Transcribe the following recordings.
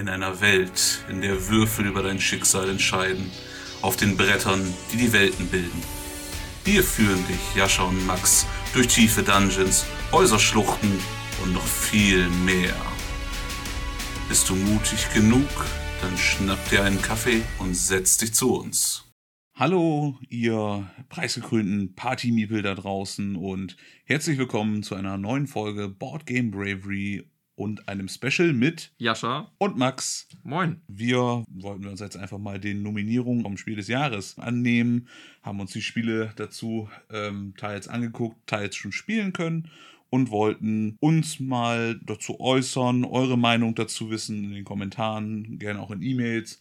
In einer Welt, in der Würfel über dein Schicksal entscheiden, auf den Brettern, die die Welten bilden. Wir führen dich, Jascha und Max, durch tiefe Dungeons, Häuserschluchten und noch viel mehr. Bist du mutig genug? Dann schnapp dir einen Kaffee und setz dich zu uns. Hallo, ihr preisgekrönten Party-Miepel da draußen und herzlich willkommen zu einer neuen Folge Board Game Bravery und einem Special mit Jascha und Max. Moin. Wir wollten uns jetzt einfach mal den Nominierungen vom Spiel des Jahres annehmen, haben uns die Spiele dazu ähm, teils angeguckt, teils schon spielen können und wollten uns mal dazu äußern, eure Meinung dazu wissen in den Kommentaren, gerne auch in E-Mails.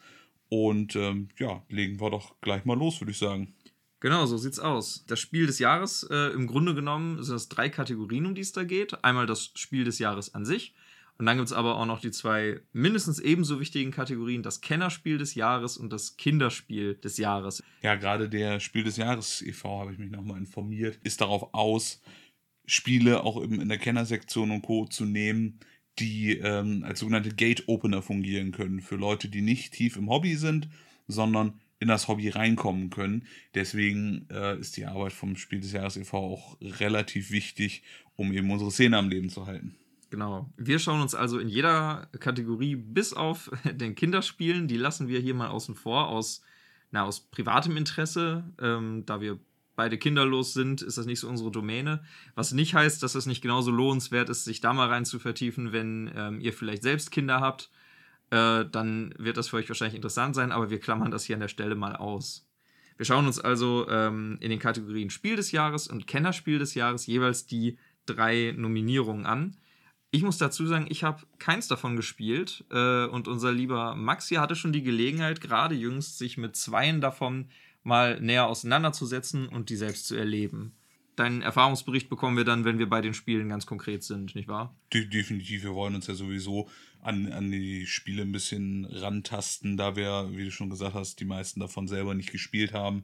Und ähm, ja, legen wir doch gleich mal los, würde ich sagen. Genau, so sieht's aus. Das Spiel des Jahres, äh, im Grunde genommen sind es drei Kategorien, um die es da geht. Einmal das Spiel des Jahres an sich, und dann gibt es aber auch noch die zwei mindestens ebenso wichtigen Kategorien, das Kennerspiel des Jahres und das Kinderspiel des Jahres. Ja, gerade der Spiel des Jahres e.V., habe ich mich nochmal informiert, ist darauf aus, Spiele auch eben in der Kennersektion und Co. zu nehmen, die ähm, als sogenannte Gate-Opener fungieren können für Leute, die nicht tief im Hobby sind, sondern in das Hobby reinkommen können. Deswegen äh, ist die Arbeit vom Spiel des Jahres e.V. auch relativ wichtig, um eben unsere Szene am Leben zu halten. Genau. Wir schauen uns also in jeder Kategorie bis auf den Kinderspielen, die lassen wir hier mal außen vor, aus, na, aus privatem Interesse. Ähm, da wir beide kinderlos sind, ist das nicht so unsere Domäne. Was nicht heißt, dass es nicht genauso lohnenswert ist, sich da mal rein zu vertiefen, wenn ähm, ihr vielleicht selbst Kinder habt. Äh, dann wird das für euch wahrscheinlich interessant sein, aber wir klammern das hier an der Stelle mal aus. Wir schauen uns also ähm, in den Kategorien Spiel des Jahres und Kennerspiel des Jahres jeweils die drei Nominierungen an. Ich muss dazu sagen, ich habe keins davon gespielt äh, und unser lieber Max hier hatte schon die Gelegenheit, gerade jüngst sich mit zweien davon mal näher auseinanderzusetzen und die selbst zu erleben. Deinen Erfahrungsbericht bekommen wir dann, wenn wir bei den Spielen ganz konkret sind, nicht wahr? De definitiv, wir wollen uns ja sowieso an, an die Spiele ein bisschen rantasten, da wir, wie du schon gesagt hast, die meisten davon selber nicht gespielt haben.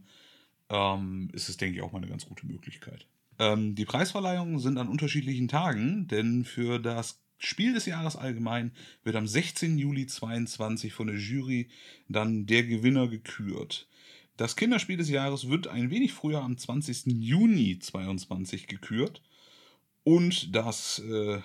Ähm, ist es, denke ich, auch mal eine ganz gute Möglichkeit. Ähm, die Preisverleihungen sind an unterschiedlichen Tagen, denn für das Spiel des Jahres allgemein wird am 16. Juli 22 von der Jury dann der Gewinner gekürt. Das Kinderspiel des Jahres wird ein wenig früher am 20. Juni 22 gekürt. Und das äh,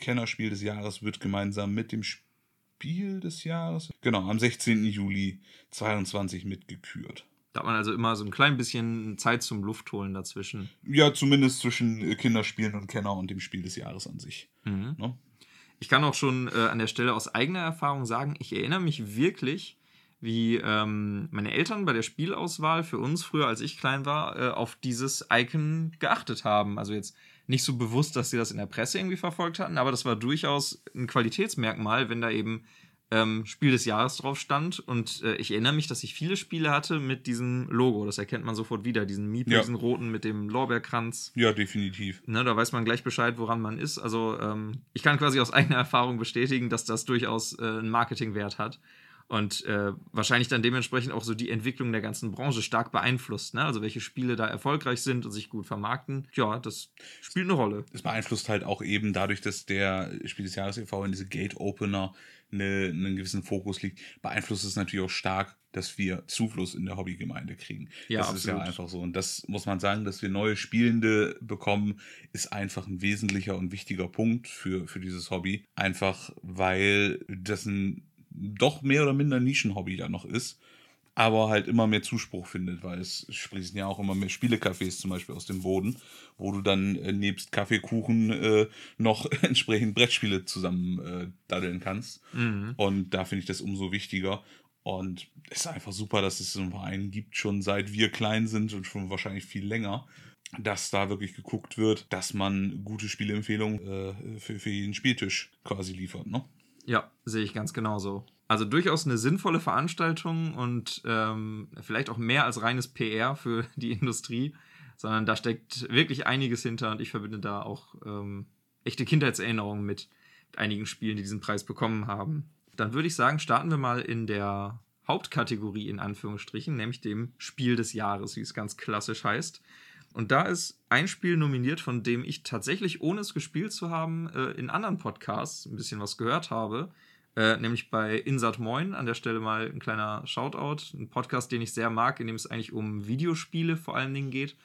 Kennerspiel des Jahres wird gemeinsam mit dem Spiel des Jahres, genau, am 16. Juli 22 mitgekürt. Da hat man also immer so ein klein bisschen Zeit zum Luftholen dazwischen. Ja, zumindest zwischen äh, Kinderspielen und Kenner und dem Spiel des Jahres an sich. Mhm. Ne? Ich kann auch schon äh, an der Stelle aus eigener Erfahrung sagen, ich erinnere mich wirklich, wie ähm, meine Eltern bei der Spielauswahl für uns früher, als ich klein war, äh, auf dieses Icon geachtet haben. Also jetzt nicht so bewusst, dass sie das in der Presse irgendwie verfolgt hatten, aber das war durchaus ein Qualitätsmerkmal, wenn da eben ähm, Spiel des Jahres drauf stand. Und äh, ich erinnere mich, dass ich viele Spiele hatte mit diesem Logo. Das erkennt man sofort wieder. Diesen Miep, ja. diesen roten mit dem Lorbeerkranz. Ja, definitiv. Ne, da weiß man gleich Bescheid, woran man ist. Also ähm, ich kann quasi aus eigener Erfahrung bestätigen, dass das durchaus äh, einen Marketingwert hat und äh, wahrscheinlich dann dementsprechend auch so die Entwicklung der ganzen Branche stark beeinflusst. Ne? Also welche Spiele da erfolgreich sind und sich gut vermarkten, ja, das spielt eine Rolle. Es beeinflusst halt auch eben dadurch, dass der Spiel des Jahres e.V. in diese Gate-Opener eine, einen gewissen Fokus liegt, beeinflusst es natürlich auch stark, dass wir Zufluss in der Hobbygemeinde kriegen. Ja, das absolut. ist ja einfach so. Und das muss man sagen, dass wir neue Spielende bekommen, ist einfach ein wesentlicher und wichtiger Punkt für, für dieses Hobby. Einfach weil das ein doch mehr oder minder Nischenhobby da noch ist, aber halt immer mehr Zuspruch findet, weil es sprießen ja auch immer mehr Spielecafés zum Beispiel aus dem Boden, wo du dann äh, nebst Kaffeekuchen äh, noch entsprechend Brettspiele zusammen äh, daddeln kannst. Mhm. Und da finde ich das umso wichtiger. Und es ist einfach super, dass es so einen Verein gibt, schon seit wir klein sind und schon wahrscheinlich viel länger, dass da wirklich geguckt wird, dass man gute Spieleempfehlungen äh, für, für jeden Spieltisch quasi liefert. Ne? Ja, sehe ich ganz genauso. Also durchaus eine sinnvolle Veranstaltung und ähm, vielleicht auch mehr als reines PR für die Industrie, sondern da steckt wirklich einiges hinter und ich verbinde da auch ähm, echte Kindheitserinnerungen mit, mit einigen Spielen, die diesen Preis bekommen haben. Dann würde ich sagen, starten wir mal in der Hauptkategorie in Anführungsstrichen, nämlich dem Spiel des Jahres, wie es ganz klassisch heißt. Und da ist ein Spiel nominiert, von dem ich tatsächlich, ohne es gespielt zu haben, äh, in anderen Podcasts ein bisschen was gehört habe. Äh, nämlich bei Insert Moin. An der Stelle mal ein kleiner Shoutout. Ein Podcast, den ich sehr mag, in dem es eigentlich um Videospiele vor allen Dingen geht.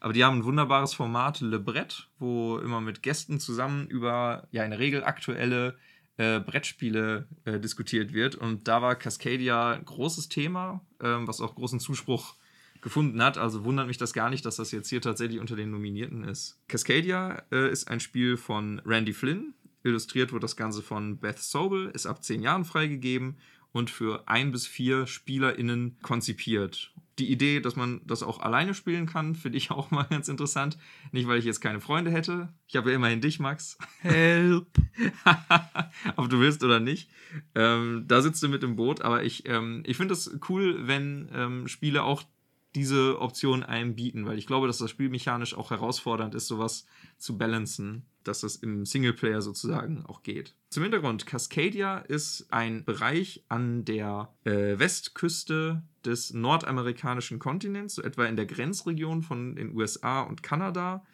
Aber die haben ein wunderbares Format, Le Brett, wo immer mit Gästen zusammen über ja in der Regel aktuelle äh, Brettspiele äh, diskutiert wird. Und da war Cascadia ein großes Thema, ähm, was auch großen Zuspruch gefunden hat. Also wundert mich das gar nicht, dass das jetzt hier tatsächlich unter den Nominierten ist. Cascadia äh, ist ein Spiel von Randy Flynn. Illustriert wird das Ganze von Beth Sobel, ist ab zehn Jahren freigegeben und für ein bis vier SpielerInnen konzipiert. Die Idee, dass man das auch alleine spielen kann, finde ich auch mal ganz interessant. Nicht, weil ich jetzt keine Freunde hätte. Ich habe ja immerhin dich, Max. Help! Ob du willst oder nicht. Ähm, da sitzt du mit im Boot, aber ich, ähm, ich finde es cool, wenn ähm, Spiele auch diese Option einem bieten, weil ich glaube, dass das spielmechanisch auch herausfordernd ist, sowas zu balancen, dass das im Singleplayer sozusagen auch geht. Zum Hintergrund, Cascadia ist ein Bereich an der äh, Westküste des nordamerikanischen Kontinents, so etwa in der Grenzregion von den USA und Kanada,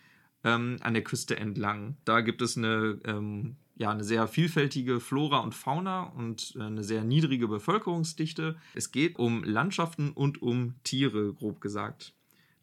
ähm, an der Küste entlang. Da gibt es eine ähm, ja, eine sehr vielfältige Flora und Fauna und äh, eine sehr niedrige Bevölkerungsdichte. Es geht um Landschaften und um Tiere, grob gesagt.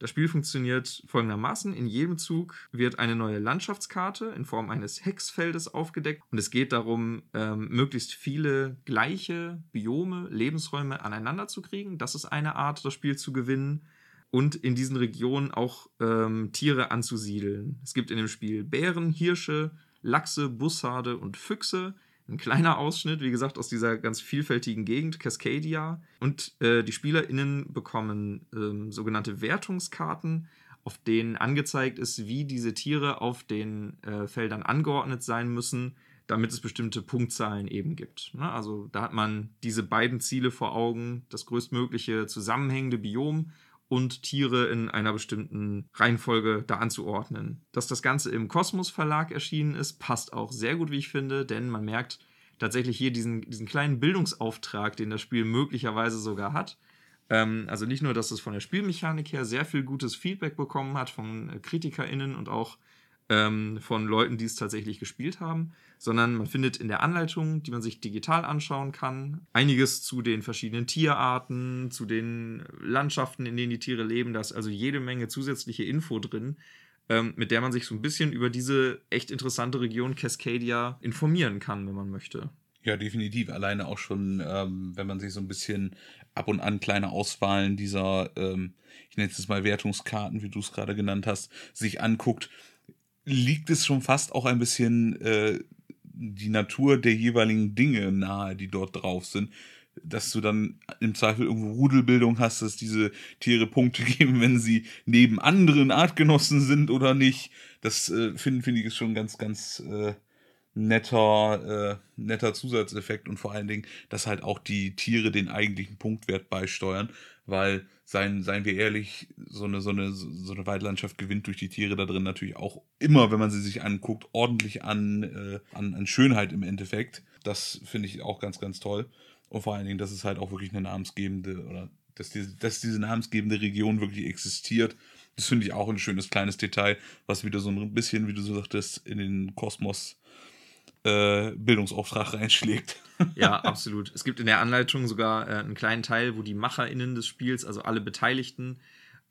Das Spiel funktioniert folgendermaßen. In jedem Zug wird eine neue Landschaftskarte in Form eines Hexfeldes aufgedeckt und es geht darum, ähm, möglichst viele gleiche Biome, Lebensräume aneinander zu kriegen. Das ist eine Art, das Spiel zu gewinnen und in diesen Regionen auch ähm, Tiere anzusiedeln. Es gibt in dem Spiel Bären, Hirsche, Lachse, Bussarde und Füchse. Ein kleiner Ausschnitt, wie gesagt, aus dieser ganz vielfältigen Gegend, Cascadia. Und äh, die SpielerInnen bekommen ähm, sogenannte Wertungskarten, auf denen angezeigt ist, wie diese Tiere auf den äh, Feldern angeordnet sein müssen, damit es bestimmte Punktzahlen eben gibt. Ne? Also da hat man diese beiden Ziele vor Augen, das größtmögliche zusammenhängende Biom und Tiere in einer bestimmten Reihenfolge da anzuordnen. Dass das Ganze im Kosmos Verlag erschienen ist, passt auch sehr gut, wie ich finde, denn man merkt tatsächlich hier diesen, diesen kleinen Bildungsauftrag, den das Spiel möglicherweise sogar hat. Ähm, also nicht nur, dass es von der Spielmechanik her sehr viel gutes Feedback bekommen hat von äh, KritikerInnen und auch ähm, von Leuten, die es tatsächlich gespielt haben, sondern man findet in der Anleitung, die man sich digital anschauen kann, einiges zu den verschiedenen Tierarten, zu den Landschaften, in denen die Tiere leben. Da ist also jede Menge zusätzliche Info drin, ähm, mit der man sich so ein bisschen über diese echt interessante Region Cascadia informieren kann, wenn man möchte. Ja, definitiv. Alleine auch schon, ähm, wenn man sich so ein bisschen ab und an kleine Auswahlen dieser, ähm, ich nenne es mal Wertungskarten, wie du es gerade genannt hast, sich anguckt, liegt es schon fast auch ein bisschen äh, die Natur der jeweiligen Dinge nahe, die dort drauf sind. Dass du dann im Zweifel irgendwo Rudelbildung hast, dass diese Tiere Punkte geben, wenn sie neben anderen Artgenossen sind oder nicht. Das äh, finde find ich schon ganz, ganz äh, netter, äh, netter Zusatzeffekt und vor allen Dingen, dass halt auch die Tiere den eigentlichen Punktwert beisteuern, weil, seien, seien wir ehrlich, so eine, so, eine, so eine Waldlandschaft gewinnt durch die Tiere da drin natürlich auch immer, wenn man sie sich anguckt, ordentlich an, äh, an, an Schönheit im Endeffekt. Das finde ich auch ganz, ganz toll. Und vor allen Dingen, dass es halt auch wirklich eine namensgebende oder dass diese, dass diese namensgebende Region wirklich existiert. Das finde ich auch ein schönes kleines Detail, was wieder so ein bisschen, wie du so sagtest, in den Kosmos äh, Bildungsauftrag reinschlägt. ja, absolut. Es gibt in der Anleitung sogar äh, einen kleinen Teil, wo die MacherInnen des Spiels, also alle Beteiligten,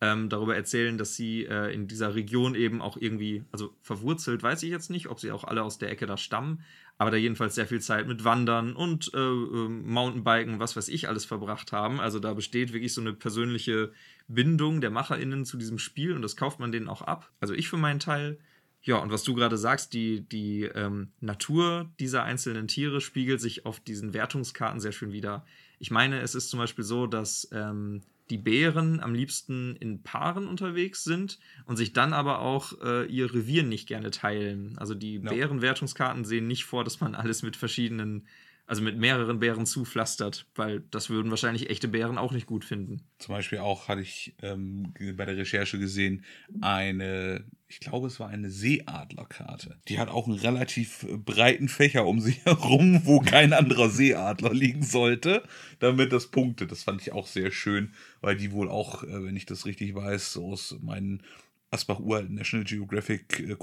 ähm, darüber erzählen, dass sie äh, in dieser Region eben auch irgendwie, also verwurzelt, weiß ich jetzt nicht, ob sie auch alle aus der Ecke da stammen, aber da jedenfalls sehr viel Zeit mit Wandern und äh, ähm, Mountainbiken, was weiß ich, alles verbracht haben. Also da besteht wirklich so eine persönliche Bindung der MacherInnen zu diesem Spiel und das kauft man denen auch ab. Also ich für meinen Teil ja, und was du gerade sagst, die, die ähm, Natur dieser einzelnen Tiere spiegelt sich auf diesen Wertungskarten sehr schön wieder. Ich meine, es ist zum Beispiel so, dass ähm, die Bären am liebsten in Paaren unterwegs sind und sich dann aber auch äh, ihr Revier nicht gerne teilen. Also die ja. Bärenwertungskarten sehen nicht vor, dass man alles mit verschiedenen also mit mehreren Bären zupflastert, weil das würden wahrscheinlich echte Bären auch nicht gut finden. Zum Beispiel auch hatte ich ähm, bei der Recherche gesehen, eine, ich glaube, es war eine Seeadlerkarte. Die hat auch einen relativ breiten Fächer um sich herum, wo kein anderer Seeadler liegen sollte, damit das punktet. Das fand ich auch sehr schön, weil die wohl auch, äh, wenn ich das richtig weiß, aus meinen Asbach uralten National Geographic äh,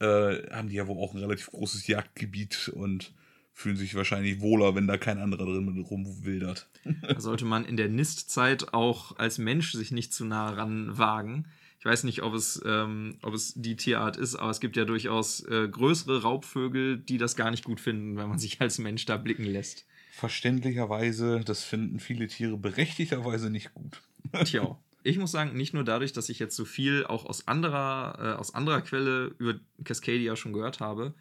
äh, haben die ja wohl auch ein relativ großes Jagdgebiet und fühlen sich wahrscheinlich wohler, wenn da kein anderer drin rumwildert. Da sollte man in der Nistzeit auch als Mensch sich nicht zu nah ran wagen. Ich weiß nicht, ob es, ähm, ob es die Tierart ist, aber es gibt ja durchaus äh, größere Raubvögel, die das gar nicht gut finden, wenn man sich als Mensch da blicken lässt. Verständlicherweise, das finden viele Tiere berechtigterweise nicht gut. Tja, ich muss sagen, nicht nur dadurch, dass ich jetzt so viel auch aus anderer, äh, aus anderer Quelle über Cascadia schon gehört habe,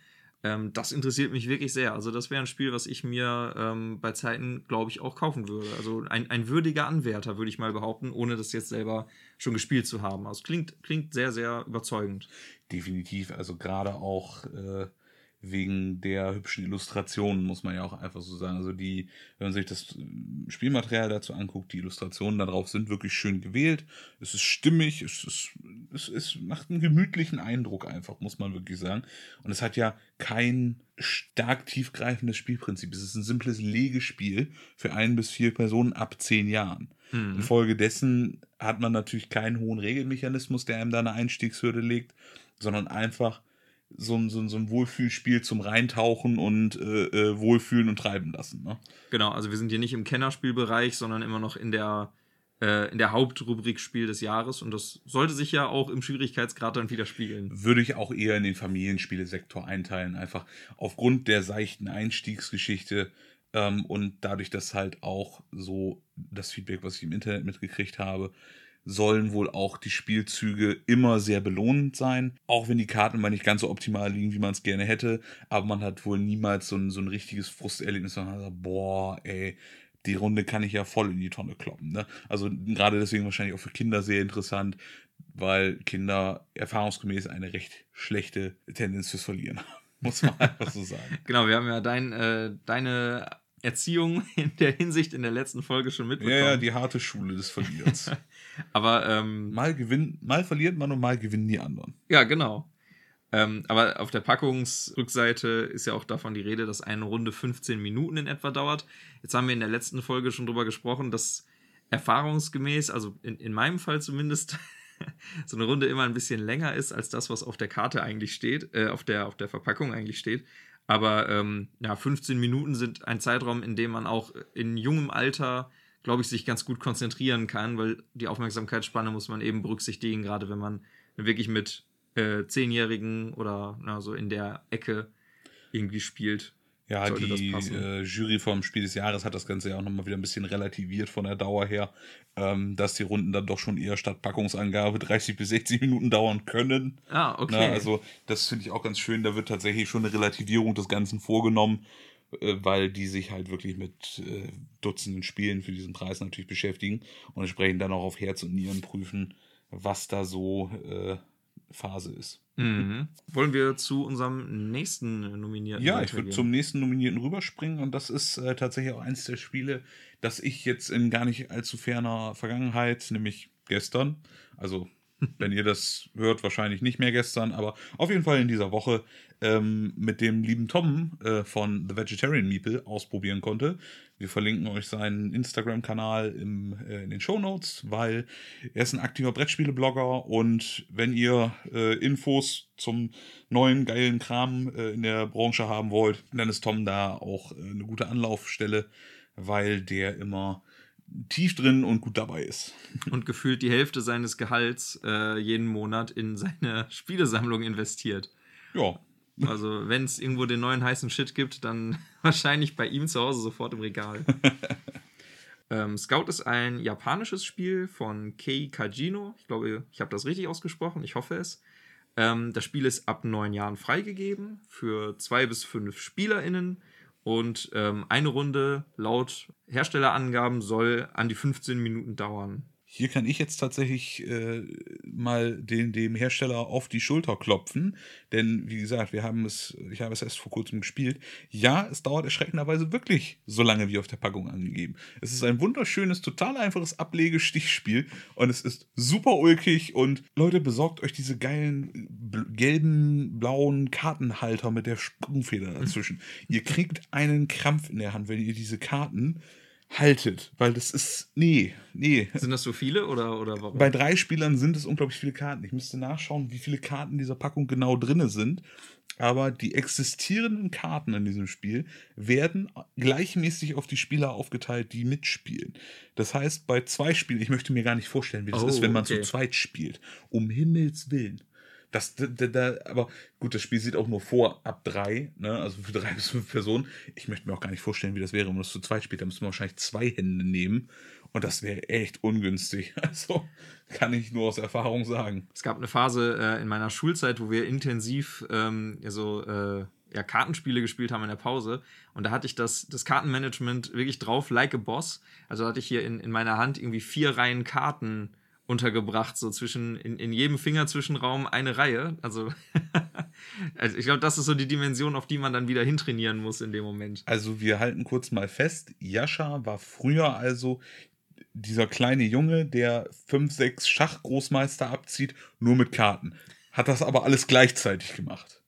ähm, das interessiert mich wirklich sehr. Also, das wäre ein Spiel, was ich mir ähm, bei Zeiten, glaube ich, auch kaufen würde. Also ein, ein würdiger Anwärter, würde ich mal behaupten, ohne das jetzt selber schon gespielt zu haben. Also klingt, klingt sehr, sehr überzeugend. Definitiv. Also gerade auch. Äh wegen der hübschen Illustrationen, muss man ja auch einfach so sagen. Also die, wenn man sich das Spielmaterial dazu anguckt, die Illustrationen darauf sind wirklich schön gewählt. Es ist stimmig, es, ist, es, es macht einen gemütlichen Eindruck einfach, muss man wirklich sagen. Und es hat ja kein stark tiefgreifendes Spielprinzip. Es ist ein simples Legespiel für ein bis vier Personen ab zehn Jahren. Mhm. Infolgedessen hat man natürlich keinen hohen Regelmechanismus, der einem da eine Einstiegshürde legt, sondern einfach so ein, so ein, so ein Wohlfühlspiel zum Reintauchen und äh, äh, Wohlfühlen und Treiben lassen. Ne? Genau, also wir sind hier nicht im Kennerspielbereich, sondern immer noch in der, äh, in der Hauptrubrik Spiel des Jahres und das sollte sich ja auch im Schwierigkeitsgrad dann widerspiegeln. Würde ich auch eher in den Familienspielesektor einteilen, einfach aufgrund der seichten Einstiegsgeschichte ähm, und dadurch, dass halt auch so das Feedback, was ich im Internet mitgekriegt habe, sollen wohl auch die Spielzüge immer sehr belohnend sein. Auch wenn die Karten mal nicht ganz so optimal liegen, wie man es gerne hätte. Aber man hat wohl niemals so ein, so ein richtiges Frusterlebnis, man sagt, boah, ey, die Runde kann ich ja voll in die Tonne kloppen. Ne? Also gerade deswegen wahrscheinlich auch für Kinder sehr interessant, weil Kinder erfahrungsgemäß eine recht schlechte Tendenz fürs Verlieren haben. Muss man einfach so sagen. genau, wir haben ja dein, äh, deine Erziehung in der Hinsicht in der letzten Folge schon mitbekommen. Ja, ja, die harte Schule des Verlierens. aber ähm, mal gewinnt, mal verliert man und mal gewinnen die anderen. Ja, genau. Ähm, aber auf der Packungsrückseite ist ja auch davon die Rede, dass eine Runde 15 Minuten in etwa dauert. Jetzt haben wir in der letzten Folge schon drüber gesprochen, dass erfahrungsgemäß, also in, in meinem Fall zumindest, so eine Runde immer ein bisschen länger ist als das, was auf der Karte eigentlich steht, äh, auf, der, auf der Verpackung eigentlich steht. Aber ähm, ja, 15 Minuten sind ein Zeitraum, in dem man auch in jungem Alter, glaube ich, sich ganz gut konzentrieren kann, weil die Aufmerksamkeitsspanne muss man eben berücksichtigen, gerade wenn man wirklich mit äh, Zehnjährigen oder na, so in der Ecke irgendwie spielt. Ja, die äh, Jury vom Spiel des Jahres hat das Ganze ja auch nochmal wieder ein bisschen relativiert von der Dauer her, ähm, dass die Runden dann doch schon eher statt Packungsangabe 30 bis 60 Minuten dauern können. Ah, okay. Na, also das finde ich auch ganz schön, da wird tatsächlich schon eine Relativierung des Ganzen vorgenommen, weil die sich halt wirklich mit äh, Dutzenden Spielen für diesen Preis natürlich beschäftigen und entsprechend dann auch auf Herz und Nieren prüfen, was da so äh, Phase ist. Mhm. Wollen wir zu unserem nächsten Nominierten? Ja, ich würde zum nächsten Nominierten rüberspringen und das ist äh, tatsächlich auch eins der Spiele, das ich jetzt in gar nicht allzu ferner Vergangenheit, nämlich gestern, also wenn ihr das hört, wahrscheinlich nicht mehr gestern, aber auf jeden Fall in dieser Woche ähm, mit dem lieben Tom äh, von The Vegetarian Meeple ausprobieren konnte. Wir verlinken euch seinen Instagram-Kanal äh, in den Show Notes, weil er ist ein aktiver Brettspiele-Blogger und wenn ihr äh, Infos zum neuen geilen Kram äh, in der Branche haben wollt, dann ist Tom da auch äh, eine gute Anlaufstelle, weil der immer tief drin und gut dabei ist. Und gefühlt die Hälfte seines Gehalts äh, jeden Monat in seine Spielesammlung investiert. Ja. Also, wenn es irgendwo den neuen heißen Shit gibt, dann wahrscheinlich bei ihm zu Hause sofort im Regal. ähm, Scout ist ein japanisches Spiel von Kei Kajino. Ich glaube, ich habe das richtig ausgesprochen. Ich hoffe es. Ähm, das Spiel ist ab neun Jahren freigegeben für zwei bis fünf SpielerInnen. Und ähm, eine Runde laut Herstellerangaben soll an die 15 Minuten dauern. Hier kann ich jetzt tatsächlich äh, mal den, dem Hersteller auf die Schulter klopfen, denn wie gesagt, wir haben es, ich habe es erst vor kurzem gespielt. Ja, es dauert erschreckenderweise wirklich so lange wie auf der Packung angegeben. Es ist ein wunderschönes, total einfaches Ablege-Stichspiel und es ist super ulkig und Leute, besorgt euch diese geilen gelben, blauen Kartenhalter mit der Sprungfeder dazwischen. ihr kriegt einen Krampf in der Hand, wenn ihr diese Karten haltet, weil das ist, nee, nee. Sind das so viele oder, oder warum? Bei drei Spielern sind es unglaublich viele Karten. Ich müsste nachschauen, wie viele Karten in dieser Packung genau drin sind. aber die existierenden Karten in diesem Spiel werden gleichmäßig auf die Spieler aufgeteilt, die mitspielen. Das heißt, bei zwei Spielen, ich möchte mir gar nicht vorstellen, wie das oh, ist, wenn man okay. zu zweit spielt. Um Himmels Willen. Das, da, da, aber gut, das Spiel sieht auch nur vor ab drei, ne? also für drei bis fünf Personen. Ich möchte mir auch gar nicht vorstellen, wie das wäre, wenn man das zu zweit spielt. Da müsste man wahrscheinlich zwei Hände nehmen und das wäre echt ungünstig. Also kann ich nur aus Erfahrung sagen. Es gab eine Phase äh, in meiner Schulzeit, wo wir intensiv ähm, so äh, ja, Kartenspiele gespielt haben in der Pause. Und da hatte ich das, das Kartenmanagement wirklich drauf, like a boss. Also hatte ich hier in, in meiner Hand irgendwie vier Reihen Karten untergebracht, so zwischen, in, in jedem Fingerzwischenraum eine Reihe. Also, also ich glaube, das ist so die Dimension, auf die man dann wieder hintrainieren muss in dem Moment. Also wir halten kurz mal fest, Jascha war früher also dieser kleine Junge, der fünf, sechs Schachgroßmeister abzieht, nur mit Karten. Hat das aber alles gleichzeitig gemacht.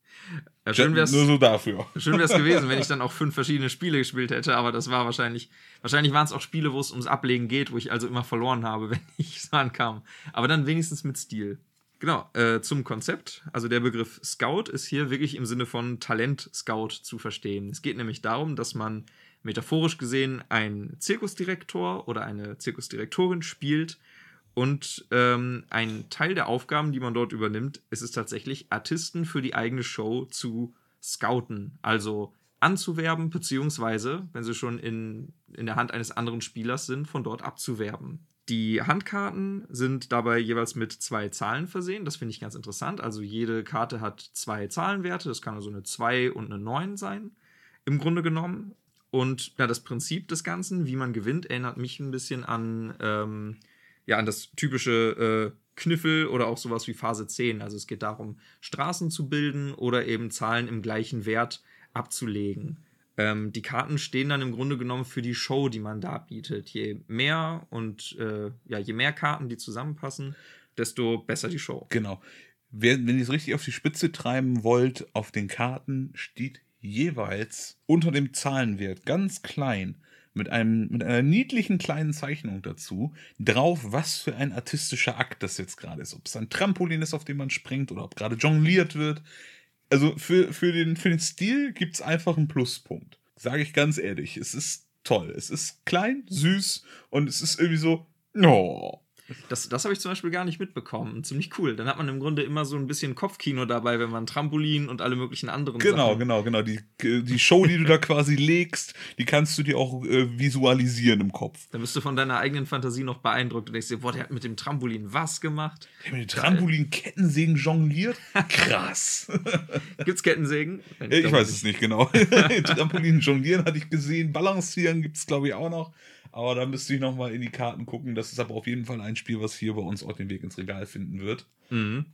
Ja, schön wär's, nur so dafür. Schön wäre es gewesen, wenn ich dann auch fünf verschiedene Spiele gespielt hätte, aber das war wahrscheinlich, wahrscheinlich waren es auch Spiele, wo es ums Ablegen geht, wo ich also immer verloren habe, wenn ich so ankam. Aber dann wenigstens mit Stil. Genau, äh, zum Konzept. Also der Begriff Scout ist hier wirklich im Sinne von Talent-Scout zu verstehen. Es geht nämlich darum, dass man metaphorisch gesehen ein Zirkusdirektor oder eine Zirkusdirektorin spielt. Und ähm, ein Teil der Aufgaben, die man dort übernimmt, ist es tatsächlich, Artisten für die eigene Show zu scouten. Also anzuwerben, beziehungsweise, wenn sie schon in, in der Hand eines anderen Spielers sind, von dort abzuwerben. Die Handkarten sind dabei jeweils mit zwei Zahlen versehen. Das finde ich ganz interessant. Also jede Karte hat zwei Zahlenwerte. Das kann also eine 2 und eine 9 sein, im Grunde genommen. Und ja, das Prinzip des Ganzen, wie man gewinnt, erinnert mich ein bisschen an, ähm, ja, an das typische äh, Kniffel oder auch sowas wie Phase 10. Also es geht darum, Straßen zu bilden oder eben Zahlen im gleichen Wert abzulegen. Ähm, die Karten stehen dann im Grunde genommen für die Show, die man da bietet. Je mehr und äh, ja, je mehr Karten, die zusammenpassen, desto besser die Show. Genau. Wenn ihr es richtig auf die Spitze treiben wollt, auf den Karten steht jeweils unter dem Zahlenwert ganz klein mit, einem, mit einer niedlichen kleinen Zeichnung dazu drauf, was für ein artistischer Akt das jetzt gerade ist. Ob es ein Trampolin ist, auf dem man springt oder ob gerade jongliert wird. Also für, für, den, für den Stil gibt es einfach einen Pluspunkt. Sage ich ganz ehrlich. Es ist toll. Es ist klein, süß und es ist irgendwie so, oh, das, das habe ich zum Beispiel gar nicht mitbekommen. Ziemlich cool. Dann hat man im Grunde immer so ein bisschen Kopfkino dabei, wenn man Trampolin und alle möglichen anderen Genau, Sachen. genau, genau. Die, die Show, die du da quasi legst, die kannst du dir auch äh, visualisieren im Kopf. Dann bist du von deiner eigenen Fantasie noch beeindruckt und denkst dir, boah, der hat mit dem Trampolin was gemacht? Der hat mit dem Trampolin Kettensägen jongliert? Krass. Gibt's Kettensägen? Ich, ich weiß es nicht genau. Trampolin jonglieren hatte ich gesehen. Balancieren gibt es, glaube ich, auch noch. Aber da müsste ich nochmal in die Karten gucken. Das ist aber auf jeden Fall ein Spiel, was hier bei uns auch den Weg ins Regal finden wird. Mhm.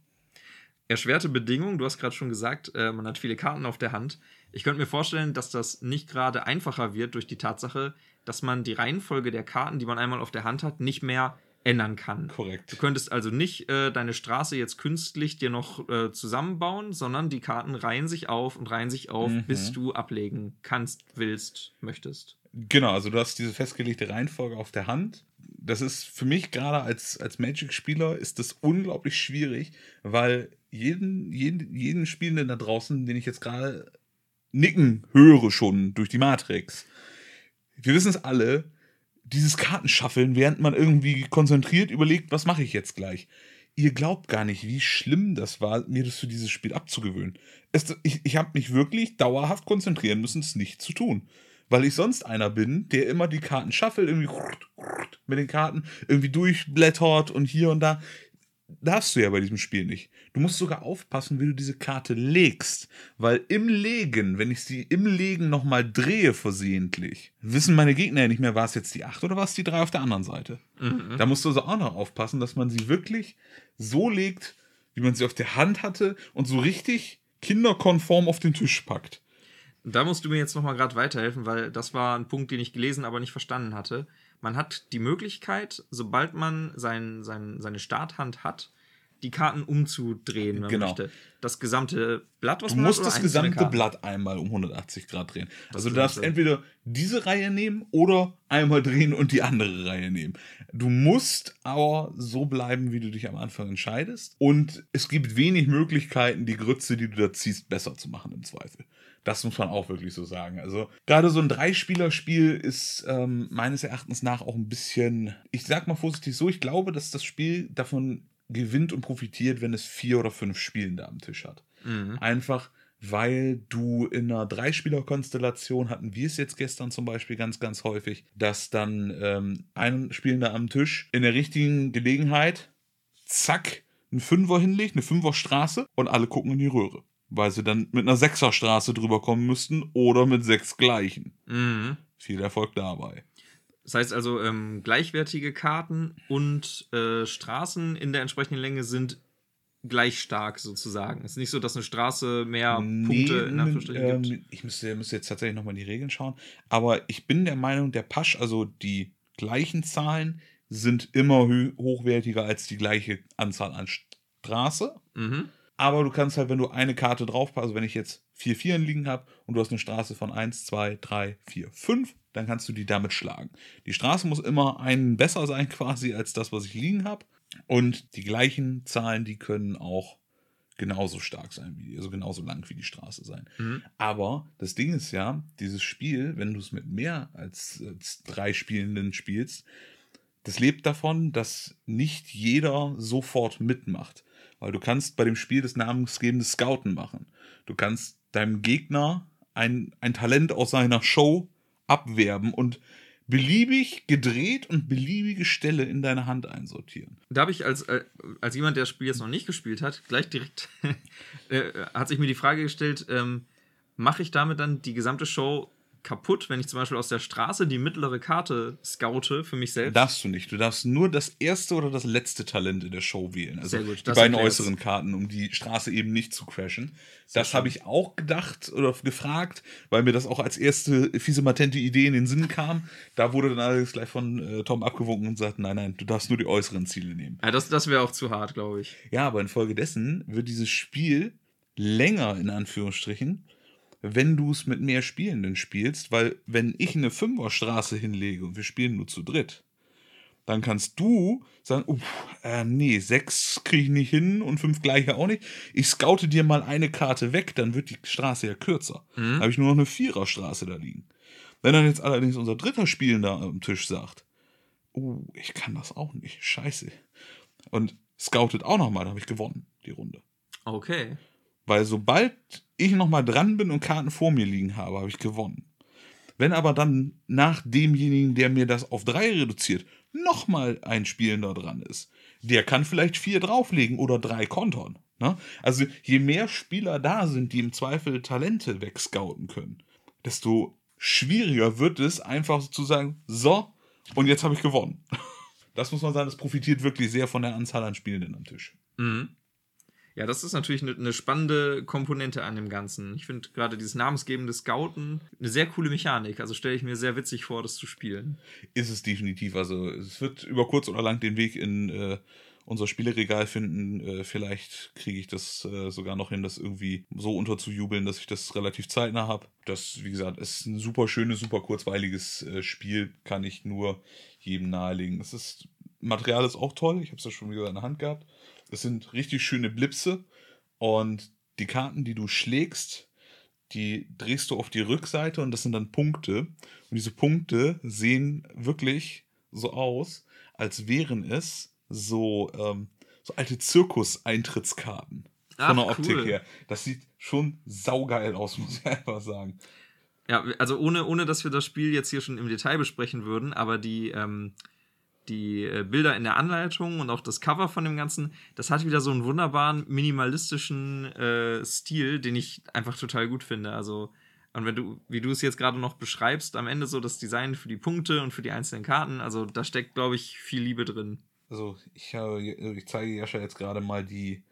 Erschwerte Bedingungen, du hast gerade schon gesagt, äh, man hat viele Karten auf der Hand. Ich könnte mir vorstellen, dass das nicht gerade einfacher wird durch die Tatsache, dass man die Reihenfolge der Karten, die man einmal auf der Hand hat, nicht mehr ändern kann. Korrekt. Du könntest also nicht äh, deine Straße jetzt künstlich dir noch äh, zusammenbauen, sondern die Karten reihen sich auf und reihen sich auf, mhm. bis du ablegen kannst, willst, möchtest. Genau, also du hast diese festgelegte Reihenfolge auf der Hand. Das ist für mich gerade als, als Magic-Spieler ist das unglaublich schwierig, weil jeden, jeden, jeden Spielenden da draußen, den ich jetzt gerade nicken höre schon durch die Matrix. Wir wissen es alle, dieses Kartenschaffeln, während man irgendwie konzentriert überlegt, was mache ich jetzt gleich. Ihr glaubt gar nicht, wie schlimm das war, mir das für dieses Spiel abzugewöhnen. Es, ich ich habe mich wirklich dauerhaft konzentrieren müssen, es nicht zu tun weil ich sonst einer bin, der immer die Karten shuffelt, irgendwie mit den Karten irgendwie durchblättert und hier und da. Darfst du ja bei diesem Spiel nicht. Du musst sogar aufpassen, wie du diese Karte legst, weil im Legen, wenn ich sie im Legen nochmal drehe versehentlich, wissen meine Gegner ja nicht mehr, war es jetzt die 8 oder war es die 3 auf der anderen Seite. Mhm. Da musst du also auch noch aufpassen, dass man sie wirklich so legt, wie man sie auf der Hand hatte und so richtig kinderkonform auf den Tisch packt. Da musst du mir jetzt nochmal gerade weiterhelfen, weil das war ein Punkt, den ich gelesen, aber nicht verstanden hatte. Man hat die Möglichkeit, sobald man sein, sein, seine Starthand hat, die Karten umzudrehen, wenn man genau. möchte. Das gesamte Blatt, was du man musst hat, das gesamte Karten? Blatt einmal um 180 Grad drehen. Das also du darfst so. entweder diese Reihe nehmen oder einmal drehen und die andere Reihe nehmen. Du musst aber so bleiben, wie du dich am Anfang entscheidest. Und es gibt wenig Möglichkeiten, die Grütze, die du da ziehst, besser zu machen im Zweifel. Das muss man auch wirklich so sagen. Also gerade so ein Dreispieler-Spiel ist ähm, meines Erachtens nach auch ein bisschen, ich sag mal vorsichtig so, ich glaube, dass das Spiel davon gewinnt und profitiert, wenn es vier oder fünf Spielende am Tisch hat. Mhm. Einfach, weil du in einer Dreispieler-Konstellation hatten wir es jetzt gestern zum Beispiel ganz, ganz häufig, dass dann ähm, ein Spielender am Tisch in der richtigen Gelegenheit, zack, einen Fünfer hinlegt, eine Fünferstraße und alle gucken in die Röhre weil sie dann mit einer Sechserstraße drüber kommen müssten oder mit sechs gleichen. Mhm. Viel Erfolg dabei. Das heißt also, ähm, gleichwertige Karten und äh, Straßen in der entsprechenden Länge sind gleich stark sozusagen. Es ist nicht so, dass eine Straße mehr nee, Punkte in Anführungsstrichen gibt. Ähm, ich müsste, müsste jetzt tatsächlich nochmal in die Regeln schauen. Aber ich bin der Meinung, der Pasch, also die gleichen Zahlen, sind immer hochwertiger als die gleiche Anzahl an Straße. Mhm. Aber du kannst halt, wenn du eine Karte drauf passt, also wenn ich jetzt vier Vieren liegen habe und du hast eine Straße von 1, 2, 3, 4, 5, dann kannst du die damit schlagen. Die Straße muss immer einen besser sein quasi als das, was ich liegen habe. Und die gleichen Zahlen, die können auch genauso stark sein, wie, also genauso lang wie die Straße sein. Mhm. Aber das Ding ist ja, dieses Spiel, wenn du es mit mehr als, als drei Spielenden spielst, das lebt davon, dass nicht jeder sofort mitmacht. Weil du kannst bei dem Spiel das namensgebende Scouten machen. Du kannst deinem Gegner ein, ein Talent aus seiner Show abwerben und beliebig gedreht und beliebige Stelle in deine Hand einsortieren. Da habe ich als, äh, als jemand, der das Spiel jetzt noch nicht gespielt hat, gleich direkt äh, hat sich mir die Frage gestellt, ähm, mache ich damit dann die gesamte Show kaputt, wenn ich zum Beispiel aus der Straße die mittlere Karte scoute für mich selbst? Darfst du nicht. Du darfst nur das erste oder das letzte Talent in der Show wählen. Also Sehr gut, die beiden äußeren Karten, um die Straße eben nicht zu crashen. Sehr das habe ich auch gedacht oder gefragt, weil mir das auch als erste fiese matente Idee in den Sinn kam. Da wurde dann alles gleich von äh, Tom abgewunken und sagt, nein, nein, du darfst nur die äußeren Ziele nehmen. Ja, das, das wäre auch zu hart, glaube ich. Ja, aber infolgedessen wird dieses Spiel länger in Anführungsstrichen wenn du es mit mehr Spielenden spielst, weil wenn ich eine Fünferstraße hinlege und wir spielen nur zu dritt, dann kannst du sagen, uh, äh, nee, sechs kriege ich nicht hin und fünf gleiche auch nicht. Ich scoute dir mal eine Karte weg, dann wird die Straße ja kürzer. Mhm. habe ich nur noch eine Viererstraße da liegen. Wenn dann jetzt allerdings unser dritter Spielender am Tisch sagt, uh, ich kann das auch nicht, scheiße. Und scoutet auch nochmal, dann habe ich gewonnen, die Runde. Okay. Weil sobald ich nochmal dran bin und Karten vor mir liegen habe, habe ich gewonnen. Wenn aber dann nach demjenigen, der mir das auf drei reduziert, nochmal ein Spielender dran ist, der kann vielleicht vier drauflegen oder drei kontern. Ne? Also je mehr Spieler da sind, die im Zweifel Talente wegscouten können, desto schwieriger wird es, einfach zu sagen, so, und jetzt habe ich gewonnen. Das muss man sagen, das profitiert wirklich sehr von der Anzahl an Spielenden am Tisch. Mhm. Ja, das ist natürlich eine, eine spannende Komponente an dem Ganzen. Ich finde gerade dieses namensgebende Scouten eine sehr coole Mechanik. Also stelle ich mir sehr witzig vor, das zu spielen. Ist es definitiv. Also es wird über kurz oder lang den Weg in äh, unser Spieleregal finden. Äh, vielleicht kriege ich das äh, sogar noch hin, das irgendwie so unterzujubeln, dass ich das relativ zeitnah habe. Das, wie gesagt, ist ein super schönes, super kurzweiliges äh, Spiel. Kann ich nur jedem nahelegen. Es ist Material ist auch toll. Ich habe es ja schon wieder in der Hand gehabt. Es sind richtig schöne Blipse und die Karten, die du schlägst, die drehst du auf die Rückseite und das sind dann Punkte. Und diese Punkte sehen wirklich so aus, als wären es so, ähm, so alte Zirkus-Eintrittskarten. Von der Optik cool. her. Das sieht schon saugeil aus, muss ich einfach sagen. Ja, also ohne, ohne dass wir das Spiel jetzt hier schon im Detail besprechen würden, aber die, ähm, die äh, Bilder in der Anleitung und auch das Cover von dem Ganzen, das hat wieder so einen wunderbaren minimalistischen äh, Stil, den ich einfach total gut finde. Also, und wenn du, wie du es jetzt gerade noch beschreibst, am Ende so das Design für die Punkte und für die einzelnen Karten, also da steckt, glaube ich, viel Liebe drin. Also, ich, äh, ich zeige Jascha jetzt gerade mal die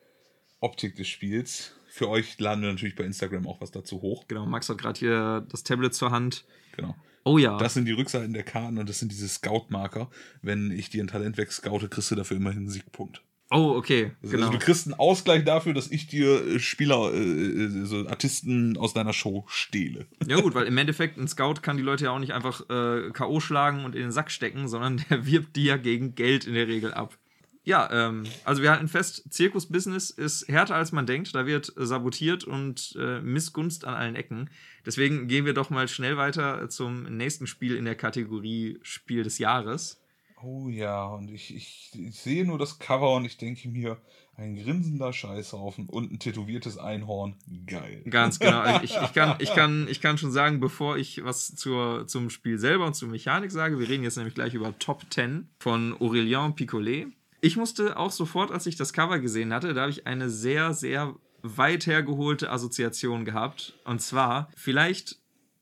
Optik des Spiels. Für euch laden wir natürlich bei Instagram auch was dazu hoch. Genau, Max hat gerade hier das Tablet zur Hand. Genau. Oh ja. Das sind die Rückseiten der Karten und das sind diese Scout-Marker. Wenn ich dir ein Talent wegscoute, kriegst du dafür immerhin einen Siegpunkt. Oh, okay. Also, genau. also du kriegst einen Ausgleich dafür, dass ich dir äh, Spieler, äh, so Artisten aus deiner Show stehle. Ja, gut, weil im Endeffekt ein Scout kann die Leute ja auch nicht einfach äh, K.O. schlagen und in den Sack stecken, sondern der wirbt die ja gegen Geld in der Regel ab. Ja, ähm, also wir halten fest, Zirkusbusiness ist härter als man denkt. Da wird sabotiert und äh, Missgunst an allen Ecken. Deswegen gehen wir doch mal schnell weiter zum nächsten Spiel in der Kategorie Spiel des Jahres. Oh ja, und ich, ich, ich sehe nur das Cover und ich denke mir, ein grinsender Scheißhaufen und ein tätowiertes Einhorn. Geil. Ganz genau. Ich, ich, kann, ich, kann, ich kann schon sagen, bevor ich was zur, zum Spiel selber und zur Mechanik sage, wir reden jetzt nämlich gleich über Top 10 von Aurélien Picolet. Ich musste auch sofort, als ich das Cover gesehen hatte, da habe ich eine sehr, sehr weit hergeholte Assoziation gehabt. Und zwar, vielleicht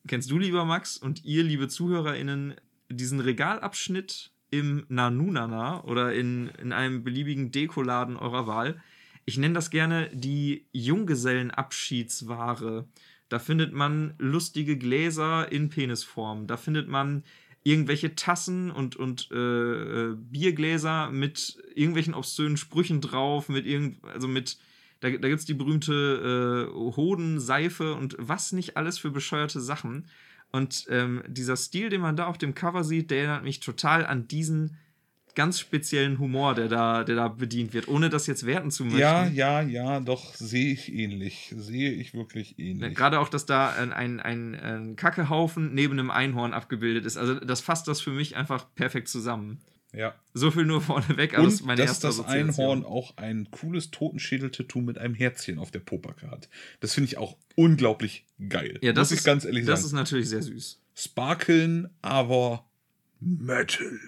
kennst du, lieber Max, und ihr, liebe ZuhörerInnen, diesen Regalabschnitt im Nanunana oder in, in einem beliebigen Dekoladen eurer Wahl. Ich nenne das gerne die Junggesellenabschiedsware. Da findet man lustige Gläser in Penisform. Da findet man irgendwelche Tassen und, und äh, äh, Biergläser mit irgendwelchen obszönen Sprüchen drauf, mit irgend, also mit, da, da gibt es die berühmte äh, Hodenseife und was nicht alles für bescheuerte Sachen. Und ähm, dieser Stil, den man da auf dem Cover sieht, der erinnert mich total an diesen ganz speziellen Humor, der da, der da bedient wird, ohne das jetzt werten zu möchten. Ja, ja, ja, doch, sehe ich ähnlich. Sehe ich wirklich ähnlich. Gerade auch, dass da ein, ein, ein, Kackehaufen neben einem Einhorn abgebildet ist. Also das fasst das für mich einfach perfekt zusammen. Ja. So viel nur vorneweg, aber Und das ist meine dass erste das Einhorn auch ein cooles Totenschädel-Tattoo mit einem Herzchen auf der Popacke hat. Das finde ich auch unglaublich geil. Ja, das muss ist, ganz ehrlich das sagen. Das ist natürlich sehr süß. Sparkeln, aber Metal.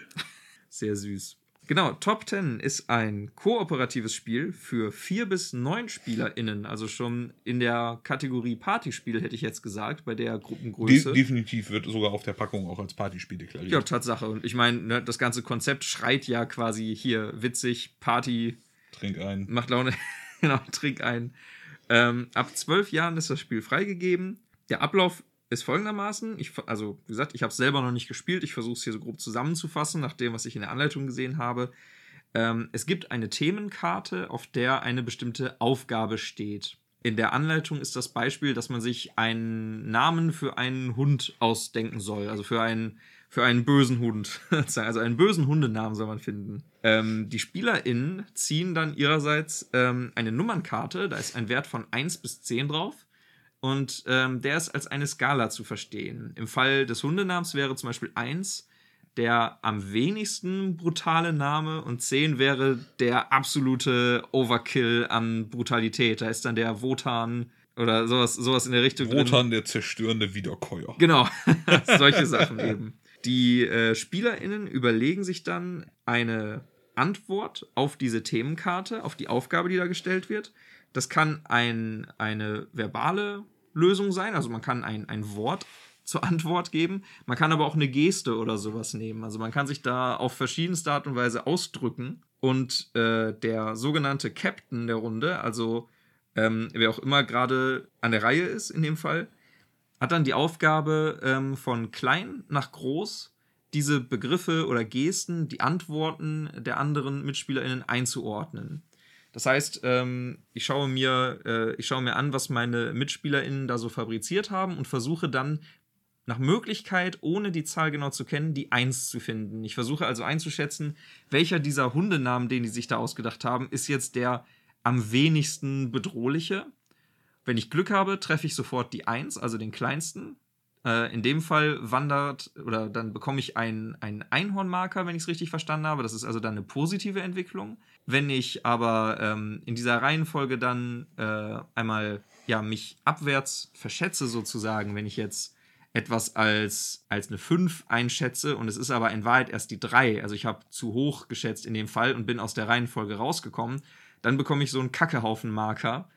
Sehr süß. Genau, Top 10 ist ein kooperatives Spiel für vier bis neun SpielerInnen. Also schon in der Kategorie Partyspiel hätte ich jetzt gesagt, bei der Gruppengröße. De definitiv wird sogar auf der Packung auch als Partyspiel deklariert. Ja, Tatsache. Und ich meine, ne, das ganze Konzept schreit ja quasi hier witzig, Party. Trink ein. Macht Laune. genau, trink ein. Ähm, ab zwölf Jahren ist das Spiel freigegeben. Der Ablauf ist folgendermaßen, ich, also wie gesagt, ich habe es selber noch nicht gespielt, ich versuche es hier so grob zusammenzufassen, nach dem, was ich in der Anleitung gesehen habe. Ähm, es gibt eine Themenkarte, auf der eine bestimmte Aufgabe steht. In der Anleitung ist das Beispiel, dass man sich einen Namen für einen Hund ausdenken soll, also für einen, für einen bösen Hund. also einen bösen Hundenamen soll man finden. Ähm, die SpielerInnen ziehen dann ihrerseits ähm, eine Nummernkarte, da ist ein Wert von 1 bis 10 drauf. Und ähm, der ist als eine Skala zu verstehen. Im Fall des Hundenamens wäre zum Beispiel 1 der am wenigsten brutale Name und 10 wäre der absolute Overkill an Brutalität. Da ist dann der Wotan oder sowas, sowas in der Richtung. Wotan, drin. der zerstörende Wiederkäuer. Genau, solche Sachen eben. Die äh, SpielerInnen überlegen sich dann eine Antwort auf diese Themenkarte, auf die Aufgabe, die da gestellt wird. Das kann ein, eine verbale Lösung sein, also man kann ein, ein Wort zur Antwort geben. Man kann aber auch eine Geste oder sowas nehmen. Also man kann sich da auf verschiedenste Art und Weise ausdrücken. Und äh, der sogenannte Captain der Runde, also ähm, wer auch immer gerade an der Reihe ist in dem Fall, hat dann die Aufgabe ähm, von klein nach groß diese Begriffe oder Gesten, die Antworten der anderen MitspielerInnen einzuordnen. Das heißt, ähm, ich, schaue mir, äh, ich schaue mir an, was meine MitspielerInnen da so fabriziert haben und versuche dann nach Möglichkeit, ohne die Zahl genau zu kennen, die 1 zu finden. Ich versuche also einzuschätzen, welcher dieser Hundenamen, den die sich da ausgedacht haben, ist jetzt der am wenigsten bedrohliche. Wenn ich Glück habe, treffe ich sofort die 1, also den kleinsten. Äh, in dem Fall wandert oder dann bekomme ich einen, Einhornmarker, wenn ich es richtig verstanden habe. Das ist also dann eine positive Entwicklung. Wenn ich aber ähm, in dieser Reihenfolge dann äh, einmal ja, mich abwärts verschätze, sozusagen, wenn ich jetzt etwas als, als eine 5 einschätze und es ist aber in Wahrheit erst die 3, also ich habe zu hoch geschätzt in dem Fall und bin aus der Reihenfolge rausgekommen, dann bekomme ich so einen Kackehaufen-Marker,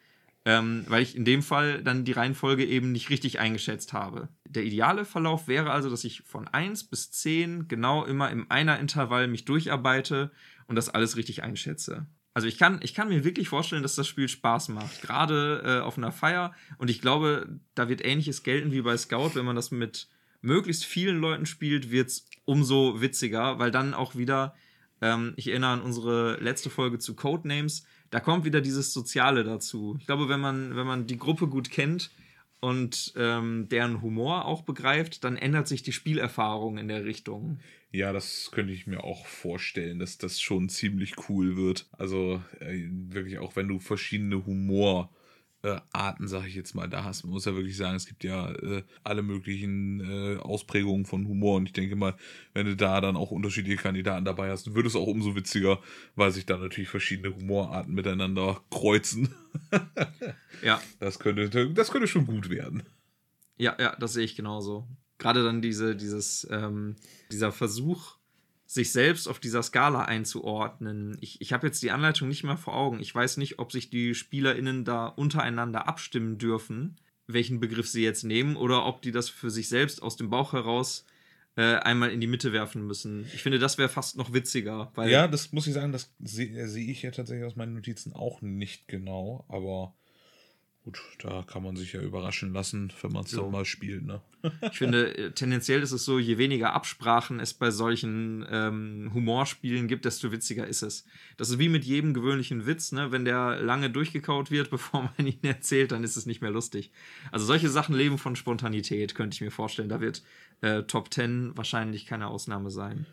ähm, weil ich in dem Fall dann die Reihenfolge eben nicht richtig eingeschätzt habe. Der ideale Verlauf wäre also, dass ich von 1 bis 10 genau immer im Einer-Intervall mich durcharbeite und das alles richtig einschätze. Also ich kann, ich kann mir wirklich vorstellen, dass das Spiel Spaß macht, gerade äh, auf einer Feier. Und ich glaube, da wird ähnliches gelten wie bei Scout. Wenn man das mit möglichst vielen Leuten spielt, wird es umso witziger, weil dann auch wieder Ähm, ich erinnere an unsere letzte Folge zu Codenames. Da kommt wieder dieses Soziale dazu. Ich glaube, wenn man, wenn man die Gruppe gut kennt und ähm, deren Humor auch begreift, dann ändert sich die Spielerfahrung in der Richtung. Ja, das könnte ich mir auch vorstellen, dass das schon ziemlich cool wird. Also äh, wirklich auch, wenn du verschiedene Humor äh, Arten, sage ich jetzt mal, da hast. Man muss ja wirklich sagen, es gibt ja äh, alle möglichen äh, Ausprägungen von Humor und ich denke mal, wenn du da dann auch unterschiedliche Kandidaten dabei hast, wird es auch umso witziger, weil sich da natürlich verschiedene Humorarten miteinander kreuzen. ja. Das könnte, das könnte schon gut werden. Ja, ja, das sehe ich genauso. Gerade dann diese, dieses, ähm, dieser Versuch, sich selbst auf dieser Skala einzuordnen. Ich, ich habe jetzt die Anleitung nicht mehr vor Augen. Ich weiß nicht, ob sich die SpielerInnen da untereinander abstimmen dürfen, welchen Begriff sie jetzt nehmen, oder ob die das für sich selbst aus dem Bauch heraus äh, einmal in die Mitte werfen müssen. Ich finde, das wäre fast noch witziger. ja, das muss ich sagen, das sehe seh ich ja tatsächlich aus meinen Notizen auch nicht genau, aber Gut, da kann man sich ja überraschen lassen, wenn man es so. dann mal spielt. Ne? ich finde, äh, tendenziell ist es so, je weniger Absprachen es bei solchen ähm, Humorspielen gibt, desto witziger ist es. Das ist wie mit jedem gewöhnlichen Witz, ne? wenn der lange durchgekaut wird, bevor man ihn erzählt, dann ist es nicht mehr lustig. Also solche Sachen leben von Spontanität, könnte ich mir vorstellen. Da wird äh, Top 10 wahrscheinlich keine Ausnahme sein.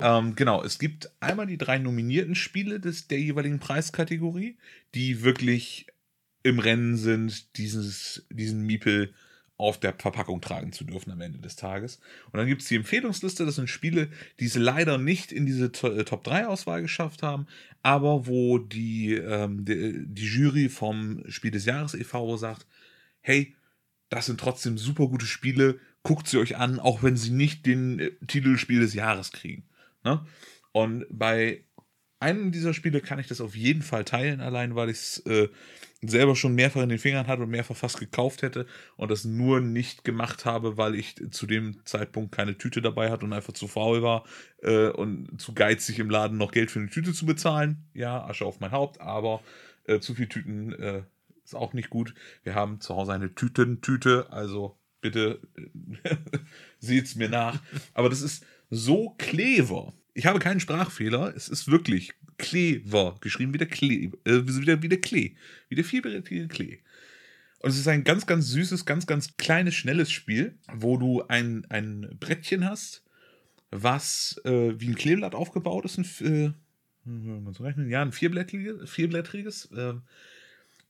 Ähm, genau, es gibt einmal die drei nominierten Spiele des, der jeweiligen Preiskategorie, die wirklich im Rennen sind, dieses, diesen Miepel auf der Verpackung tragen zu dürfen am Ende des Tages. Und dann gibt es die Empfehlungsliste, das sind Spiele, die es leider nicht in diese äh, Top-3-Auswahl geschafft haben, aber wo die, ähm, die, die, Jury vom Spiel des Jahres e.V. sagt, hey, das sind trotzdem super gute Spiele, guckt sie euch an, auch wenn sie nicht den äh, Titel des Jahres kriegen. Ne? Und bei einem dieser Spiele kann ich das auf jeden Fall teilen, allein weil ich es äh, selber schon mehrfach in den Fingern hatte und mehrfach fast gekauft hätte und das nur nicht gemacht habe, weil ich zu dem Zeitpunkt keine Tüte dabei hatte und einfach zu faul war äh, und zu geizig im Laden noch Geld für eine Tüte zu bezahlen. Ja, Asche auf mein Haupt, aber äh, zu viel Tüten äh, ist auch nicht gut. Wir haben zu Hause eine Tütentüte, also bitte seht es mir nach. Aber das ist so clever. Ich habe keinen Sprachfehler. Es ist wirklich Clever, geschrieben wie der Klee, äh, wie, der, wie der Klee, wie der vielberichtige Klee. Und es ist ein ganz, ganz süßes, ganz, ganz kleines, schnelles Spiel, wo du ein, ein Brettchen hast, was äh, wie ein Kleeblatt aufgebaut ist. Ein, äh, ja, ein vierblättriges. vierblättriges äh,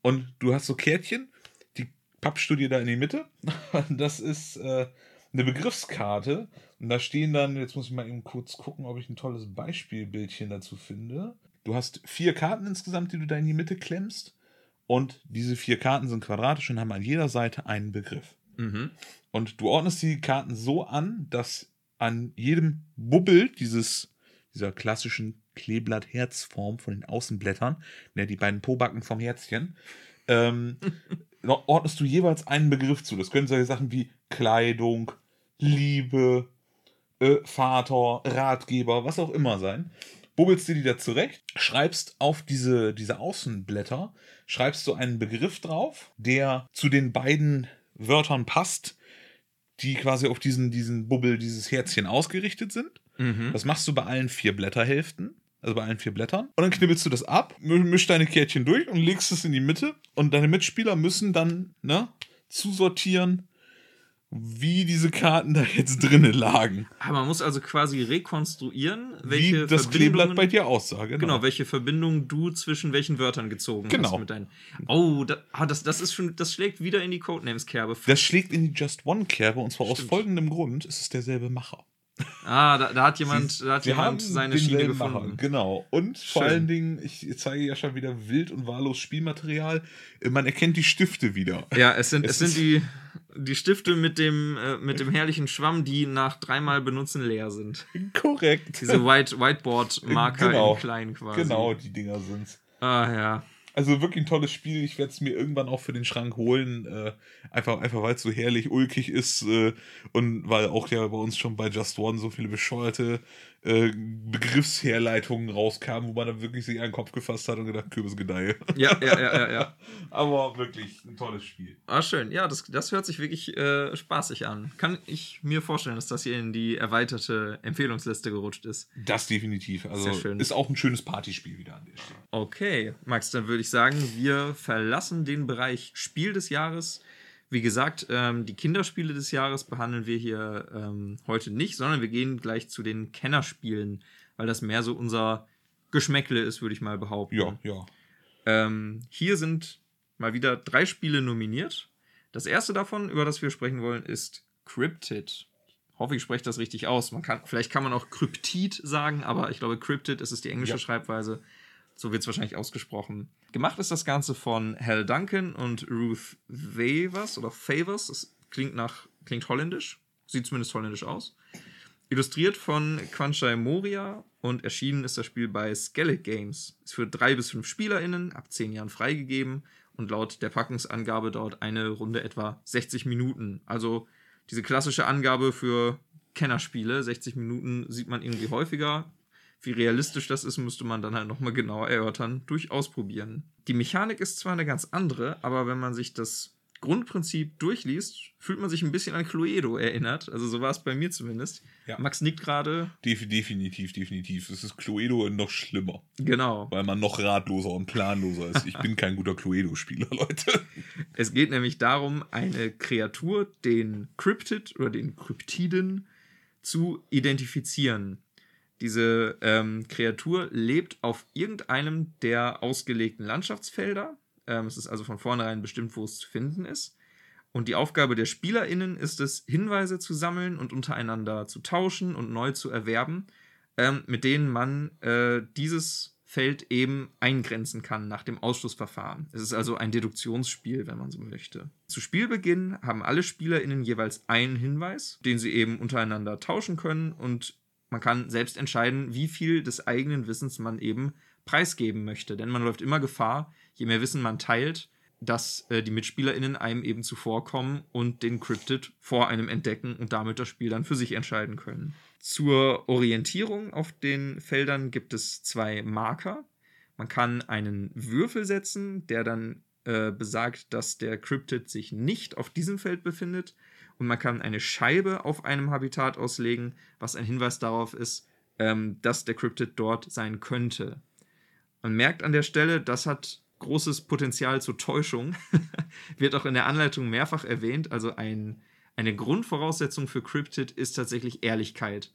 und du hast so Kärtchen, die pappst du dir da in die Mitte. Das ist äh, eine Begriffskarte und da stehen dann, jetzt muss ich mal eben kurz gucken, ob ich ein tolles Beispielbildchen dazu finde. Du hast vier Karten insgesamt, die du da in die Mitte klemmst. Und diese vier Karten sind quadratisch und haben an jeder Seite einen Begriff. Mhm. Und du ordnest die Karten so an, dass an jedem Bubbel dieses, dieser klassischen Kleeblatt-Herzform von den Außenblättern, ne, die beiden Pobacken vom Herzchen, ähm, ordnest du jeweils einen Begriff zu. Das können solche Sachen wie Kleidung, Liebe, äh, Vater, Ratgeber, was auch immer sein. Bubbelst dir die da zurecht, schreibst auf diese, diese Außenblätter, schreibst du einen Begriff drauf, der zu den beiden Wörtern passt, die quasi auf diesen, diesen Bubbel, dieses Herzchen ausgerichtet sind. Mhm. Das machst du bei allen vier Blätterhälften also bei allen vier Blättern. Und dann knibbelst du das ab, mischst deine Kärtchen durch und legst es in die Mitte. Und deine Mitspieler müssen dann ne, zusortieren, wie diese Karten da jetzt drinnen lagen. Aber man muss also quasi rekonstruieren, welche wie das Kleeblatt bei dir aussah. Genau. genau, welche Verbindung du zwischen welchen Wörtern gezogen genau. hast mit deinen. Oh, da, ah, das, das ist schon, das schlägt wieder in die Codenames-Kerbe. Das schlägt in die Just One-Kerbe und zwar Stimmt. aus folgendem Grund: Es ist derselbe Macher. Ah, da, da hat jemand, Sie, da hat jemand seine Schiene gefunden. Macher, genau. Und Schön. vor allen Dingen, ich zeige ja schon wieder wild und wahllos Spielmaterial. Man erkennt die Stifte wieder. Ja, es sind, es, es sind die, die Stifte mit dem, äh, mit dem herrlichen Schwamm, die nach dreimal benutzen leer sind. Korrekt. Diese White, Whiteboard-Marker genau, in klein quasi. Genau, die Dinger sind's. Ah, ja. Also wirklich ein tolles Spiel. Ich werde es mir irgendwann auch für den Schrank holen. Äh, einfach, einfach weil es so herrlich ulkig ist äh, und weil auch ja bei uns schon bei Just One so viele bescheuerte äh, Begriffsherleitungen rauskamen, wo man dann wirklich sich einen Kopf gefasst hat und gedacht, Kürbisgedeihe. Ja, ja, ja, ja, ja. Aber wirklich ein tolles Spiel. Ah, schön. Ja, das, das hört sich wirklich äh, spaßig an. Kann ich mir vorstellen, dass das hier in die erweiterte Empfehlungsliste gerutscht ist. Das definitiv. Also ist auch ein schönes Partyspiel wieder an der Stelle. Okay, Max, dann würde ich sagen, wir verlassen den Bereich Spiel des Jahres wie gesagt, ähm, die Kinderspiele des Jahres behandeln wir hier ähm, heute nicht, sondern wir gehen gleich zu den Kennerspielen, weil das mehr so unser Geschmäckle ist, würde ich mal behaupten. Ja, ja. Ähm, hier sind mal wieder drei Spiele nominiert. Das erste davon, über das wir sprechen wollen, ist Cryptid. Ich hoffe, ich spreche das richtig aus. Man kann, vielleicht kann man auch Kryptid sagen, aber ich glaube, Cryptid ist es die englische ja. Schreibweise. So wird es wahrscheinlich ausgesprochen. Gemacht ist das Ganze von Hal Duncan und Ruth Favors oder Favors. Das klingt nach, klingt holländisch. Sieht zumindest holländisch aus. Illustriert von Quanchai Moria und erschienen ist das Spiel bei Skellig Games. Ist für drei bis fünf SpielerInnen ab zehn Jahren freigegeben und laut der Packungsangabe dauert eine Runde etwa 60 Minuten. Also diese klassische Angabe für Kennerspiele, 60 Minuten sieht man irgendwie häufiger. Wie realistisch das ist, müsste man dann halt nochmal genauer erörtern, durch Ausprobieren. Die Mechanik ist zwar eine ganz andere, aber wenn man sich das Grundprinzip durchliest, fühlt man sich ein bisschen an Cluedo erinnert. Also so war es bei mir zumindest. Ja. Max nickt gerade. definitiv, definitiv. Es ist Cluedo noch schlimmer. Genau. Weil man noch ratloser und planloser ist. Ich bin kein guter Cluedo-Spieler, Leute. Es geht nämlich darum, eine Kreatur, den Cryptid oder den Kryptiden, zu identifizieren. Diese ähm, Kreatur lebt auf irgendeinem der ausgelegten Landschaftsfelder. Ähm, es ist also von vornherein bestimmt, wo es zu finden ist. Und die Aufgabe der SpielerInnen ist es, Hinweise zu sammeln und untereinander zu tauschen und neu zu erwerben, ähm, mit denen man äh, dieses Feld eben eingrenzen kann nach dem Ausschlussverfahren. Es ist also ein Deduktionsspiel, wenn man so möchte. Zu Spielbeginn haben alle SpielerInnen jeweils einen Hinweis, den sie eben untereinander tauschen können und man kann selbst entscheiden, wie viel des eigenen Wissens man eben preisgeben möchte. Denn man läuft immer Gefahr, je mehr Wissen man teilt, dass äh, die MitspielerInnen einem eben zuvorkommen und den Cryptid vor einem entdecken und damit das Spiel dann für sich entscheiden können. Zur Orientierung auf den Feldern gibt es zwei Marker. Man kann einen Würfel setzen, der dann äh, besagt, dass der Cryptid sich nicht auf diesem Feld befindet und man kann eine Scheibe auf einem Habitat auslegen, was ein Hinweis darauf ist, ähm, dass der Cryptid dort sein könnte. Man merkt an der Stelle, das hat großes Potenzial zur Täuschung. Wird auch in der Anleitung mehrfach erwähnt. Also ein, eine Grundvoraussetzung für Cryptid ist tatsächlich Ehrlichkeit.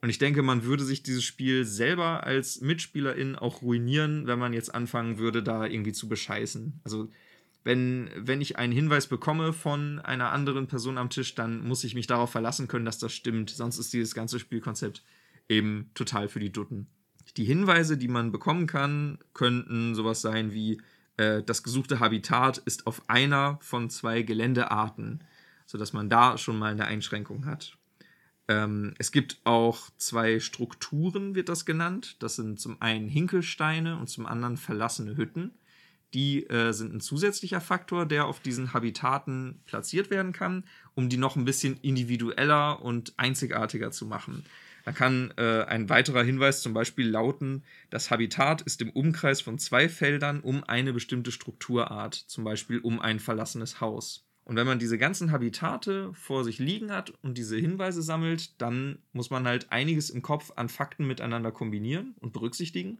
Und ich denke, man würde sich dieses Spiel selber als Mitspielerin auch ruinieren, wenn man jetzt anfangen würde, da irgendwie zu bescheißen. Also wenn, wenn ich einen Hinweis bekomme von einer anderen Person am Tisch, dann muss ich mich darauf verlassen können, dass das stimmt. Sonst ist dieses ganze Spielkonzept eben total für die Dutten. Die Hinweise, die man bekommen kann, könnten sowas sein wie äh, das gesuchte Habitat ist auf einer von zwei Geländearten, sodass man da schon mal eine Einschränkung hat. Ähm, es gibt auch zwei Strukturen, wird das genannt. Das sind zum einen Hinkelsteine und zum anderen verlassene Hütten. Die äh, sind ein zusätzlicher Faktor, der auf diesen Habitaten platziert werden kann, um die noch ein bisschen individueller und einzigartiger zu machen. Da kann äh, ein weiterer Hinweis zum Beispiel lauten, das Habitat ist im Umkreis von zwei Feldern um eine bestimmte Strukturart, zum Beispiel um ein verlassenes Haus. Und wenn man diese ganzen Habitate vor sich liegen hat und diese Hinweise sammelt, dann muss man halt einiges im Kopf an Fakten miteinander kombinieren und berücksichtigen.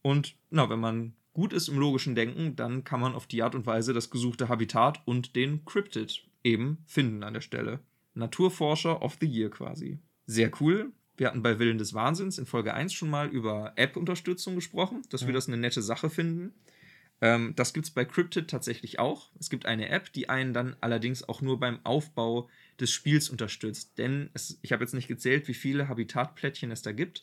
Und na, wenn man gut ist im logischen Denken, dann kann man auf die Art und Weise das gesuchte Habitat und den Cryptid eben finden an der Stelle. Naturforscher of the Year quasi. Sehr cool. Wir hatten bei Willen des Wahnsinns in Folge 1 schon mal über App-Unterstützung gesprochen, dass ja. wir das eine nette Sache finden. Ähm, das gibt es bei Cryptid tatsächlich auch. Es gibt eine App, die einen dann allerdings auch nur beim Aufbau des Spiels unterstützt. Denn es, ich habe jetzt nicht gezählt, wie viele Habitatplättchen es da gibt.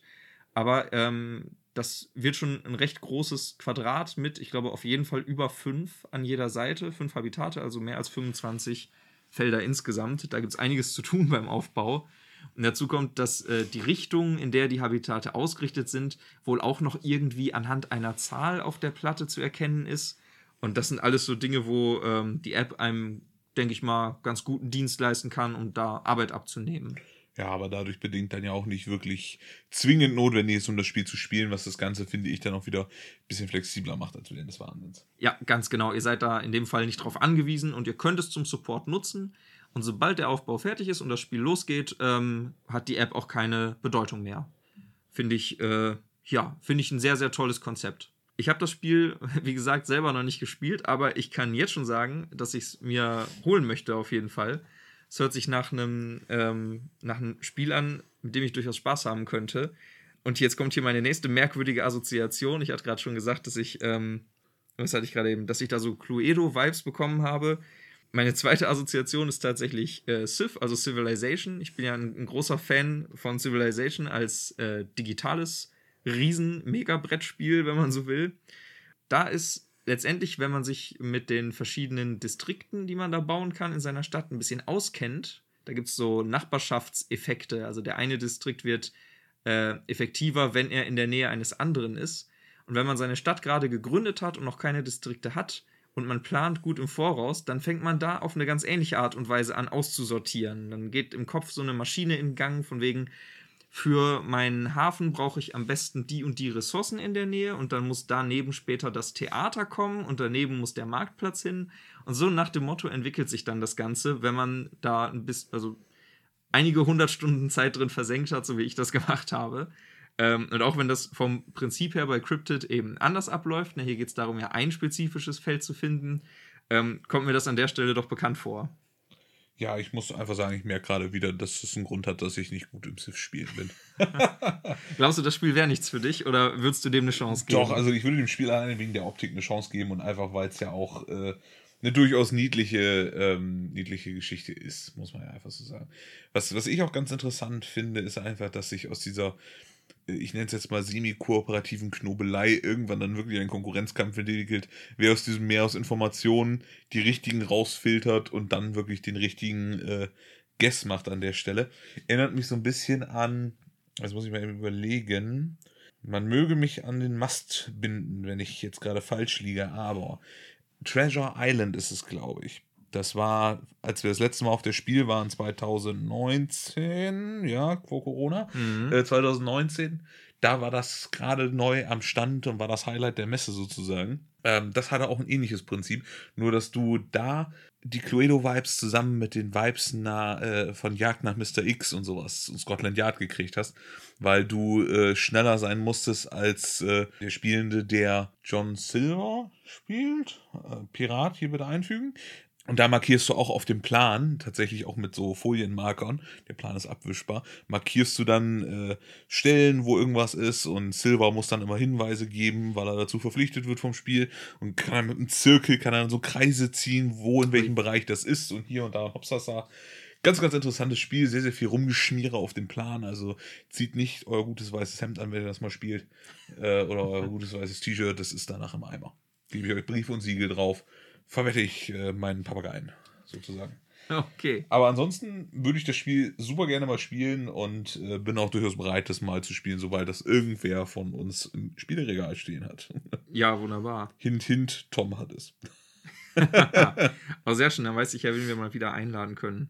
Aber ähm, das wird schon ein recht großes Quadrat mit, ich glaube, auf jeden Fall über fünf an jeder Seite, fünf Habitate, also mehr als 25 Felder insgesamt. Da gibt es einiges zu tun beim Aufbau. Und dazu kommt, dass äh, die Richtung, in der die Habitate ausgerichtet sind, wohl auch noch irgendwie anhand einer Zahl auf der Platte zu erkennen ist. Und das sind alles so Dinge, wo ähm, die App einem, denke ich mal, ganz guten Dienst leisten kann, um da Arbeit abzunehmen. Ja, aber dadurch bedingt dann ja auch nicht wirklich zwingend notwendig ist, um das Spiel zu spielen, was das Ganze, finde ich, dann auch wieder ein bisschen flexibler macht als während des Wahnsinns. Ja, ganz genau. Ihr seid da in dem Fall nicht drauf angewiesen und ihr könnt es zum Support nutzen. Und sobald der Aufbau fertig ist und das Spiel losgeht, ähm, hat die App auch keine Bedeutung mehr. Finde ich, äh, ja, finde ich ein sehr, sehr tolles Konzept. Ich habe das Spiel, wie gesagt, selber noch nicht gespielt, aber ich kann jetzt schon sagen, dass ich es mir holen möchte, auf jeden Fall. Es hört sich nach einem, ähm, nach einem Spiel an, mit dem ich durchaus Spaß haben könnte. Und jetzt kommt hier meine nächste merkwürdige Assoziation. Ich hatte gerade schon gesagt, dass ich, ähm, was hatte ich gerade eben, dass ich da so Cluedo-Vibes bekommen habe. Meine zweite Assoziation ist tatsächlich äh, Civ, also Civilization. Ich bin ja ein, ein großer Fan von Civilization als äh, digitales Riesen-Mega-Brettspiel, wenn man so will. Da ist letztendlich, wenn man sich mit den verschiedenen Distrikten, die man da bauen kann in seiner Stadt, ein bisschen auskennt, da gibt es so Nachbarschaftseffekte. Also der eine Distrikt wird äh, effektiver, wenn er in der Nähe eines anderen ist. Und wenn man seine Stadt gerade gegründet hat und noch keine Distrikte hat und man plant gut im Voraus, dann fängt man da auf eine ganz ähnliche Art und Weise an auszusortieren. Dann geht im Kopf so eine Maschine in Gang von wegen, für meinen Hafen brauche ich am besten die und die Ressourcen in der Nähe und dann muss daneben später das Theater kommen und daneben muss der Marktplatz hin. Und so nach dem Motto entwickelt sich dann das Ganze, wenn man da ein bisschen, also einige hundert Stunden Zeit drin versenkt hat, so wie ich das gemacht habe. Ähm, und auch wenn das vom Prinzip her bei Cryptid eben anders abläuft, ne, hier geht es darum, ja ein spezifisches Feld zu finden, ähm, kommt mir das an der Stelle doch bekannt vor. Ja, ich muss einfach sagen, ich merke gerade wieder, dass es einen Grund hat, dass ich nicht gut im Civ spielen bin. Glaubst du, das Spiel wäre nichts für dich oder würdest du dem eine Chance geben? Doch, also ich würde dem Spiel alleine wegen der Optik eine Chance geben und einfach, weil es ja auch äh, eine durchaus niedliche, ähm, niedliche Geschichte ist, muss man ja einfach so sagen. Was, was ich auch ganz interessant finde, ist einfach, dass sich aus dieser ich nenne es jetzt mal semi-kooperativen Knobelei irgendwann dann wirklich ein Konkurrenzkampf entwickelt, wer aus diesem Meer aus Informationen die richtigen rausfiltert und dann wirklich den richtigen äh, Guess macht an der Stelle. Erinnert mich so ein bisschen an, das muss ich mal eben überlegen, man möge mich an den Mast binden, wenn ich jetzt gerade falsch liege, aber Treasure Island ist es, glaube ich. Das war, als wir das letzte Mal auf der Spiel waren, 2019, ja, vor Corona, mhm. äh, 2019. Da war das gerade neu am Stand und war das Highlight der Messe sozusagen. Ähm, das hatte auch ein ähnliches Prinzip, nur dass du da die Cluedo-Vibes zusammen mit den Vibes na, äh, von Jagd nach Mr. X und sowas und Scotland Yard gekriegt hast, weil du äh, schneller sein musstest als äh, der Spielende, der John Silver spielt. Äh, Pirat hier bitte einfügen. Und da markierst du auch auf dem Plan, tatsächlich auch mit so Folienmarkern, der Plan ist abwischbar, markierst du dann äh, Stellen, wo irgendwas ist und Silver muss dann immer Hinweise geben, weil er dazu verpflichtet wird vom Spiel und kann dann mit einem Zirkel, kann dann so Kreise ziehen, wo in welchem Bereich das ist und hier und da Hopsasa. Ganz, ganz interessantes Spiel, sehr, sehr viel Rumgeschmiere auf dem Plan, also zieht nicht euer gutes weißes Hemd an, wenn ihr das mal spielt, äh, oder euer gutes weißes T-Shirt, das ist danach im Eimer. Gebe ich euch Brief und Siegel drauf verwette ich äh, meinen Papageien, sozusagen. Okay. Aber ansonsten würde ich das Spiel super gerne mal spielen und äh, bin auch durchaus bereit, das mal zu spielen, sobald das irgendwer von uns im Spieleregal stehen hat. Ja, wunderbar. Hint, hint, Tom hat es. Aber sehr schön, dann weiß ich ja, wen wir mal wieder einladen können.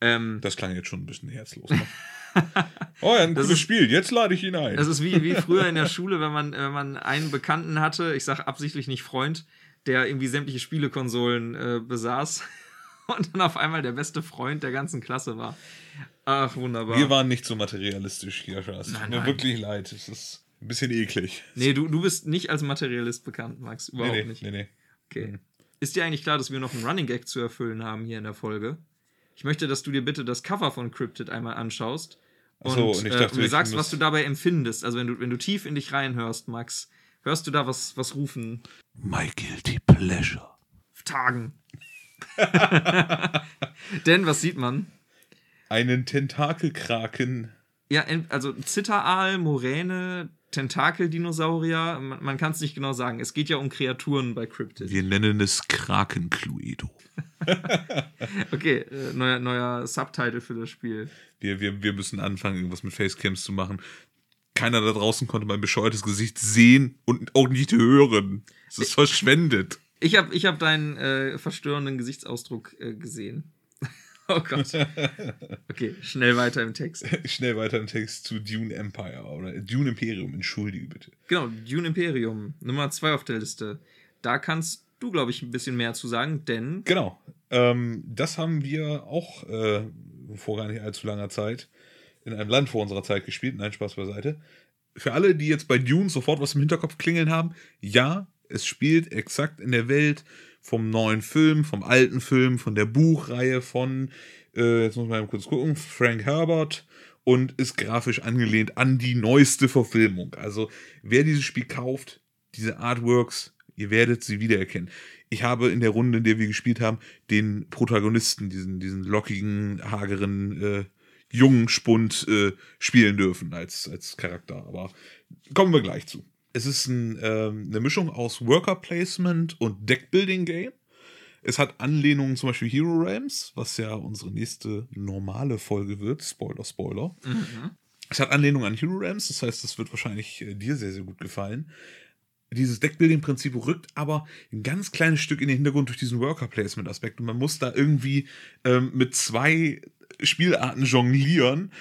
Ähm, das klang jetzt schon ein bisschen herzlos. Ne? oh ja, ein das gutes ist, Spiel, jetzt lade ich ihn ein. Das ist wie, wie früher in der Schule, wenn man, wenn man einen Bekannten hatte, ich sage absichtlich nicht Freund, der irgendwie sämtliche Spielekonsolen äh, besaß und dann auf einmal der beste Freund der ganzen Klasse war. Ach, wunderbar. Wir waren nicht so materialistisch hier, Es tut mir wirklich leid. Es ist ein bisschen eklig. Nee, du, du bist nicht als Materialist bekannt, Max. Überhaupt nee, nee, nicht. Nee, nee. Okay. Mhm. Ist dir eigentlich klar, dass wir noch einen Running Gag zu erfüllen haben hier in der Folge? Ich möchte, dass du dir bitte das Cover von Cryptid einmal anschaust und, so, und, äh, und mir sagst, was du dabei empfindest. Also wenn du, wenn du tief in dich reinhörst, Max, Hörst du da was, was rufen? My guilty pleasure. Tagen. Denn was sieht man? Einen Tentakelkraken. Ja, also Zitteraal, Moräne, Tentakel-Dinosaurier. Man, man kann es nicht genau sagen. Es geht ja um Kreaturen bei Cryptid. Wir nennen es Kraken-Cluedo. okay, äh, neuer, neuer Subtitle für das Spiel. Wir, wir, wir müssen anfangen, irgendwas mit Facecams zu machen. Keiner da draußen konnte mein bescheuertes Gesicht sehen und auch nicht hören. Es ist verschwendet. Ich habe ich hab deinen äh, verstörenden Gesichtsausdruck äh, gesehen. Oh Gott. Okay, schnell weiter im Text. schnell weiter im Text zu Dune Empire oder Dune Imperium, entschuldige bitte. Genau, Dune Imperium, Nummer 2 auf der Liste. Da kannst du, glaube ich, ein bisschen mehr zu sagen, denn. Genau. Ähm, das haben wir auch äh, vor gar nicht allzu langer Zeit in einem Land vor unserer Zeit gespielt. Nein, Spaß beiseite. Für alle, die jetzt bei Dune sofort was im Hinterkopf klingeln haben, ja, es spielt exakt in der Welt vom neuen Film, vom alten Film, von der Buchreihe von, äh, jetzt muss man mal kurz gucken, Frank Herbert und ist grafisch angelehnt an die neueste Verfilmung. Also wer dieses Spiel kauft, diese Artworks, ihr werdet sie wiedererkennen. Ich habe in der Runde, in der wir gespielt haben, den Protagonisten, diesen, diesen lockigen, hageren, äh, jungen Spund äh, spielen dürfen als, als Charakter. Aber kommen wir gleich zu. Es ist ein, ähm, eine Mischung aus Worker Placement und Deckbuilding Game. Es hat Anlehnungen zum Beispiel Hero Realms, was ja unsere nächste normale Folge wird. Spoiler, Spoiler. Mhm. Es hat Anlehnungen an Hero Realms, das heißt, es wird wahrscheinlich äh, dir sehr, sehr gut gefallen. Dieses Deckbuilding-Prinzip rückt aber ein ganz kleines Stück in den Hintergrund durch diesen Worker-Placement-Aspekt. Und man muss da irgendwie ähm, mit zwei Spielarten jonglieren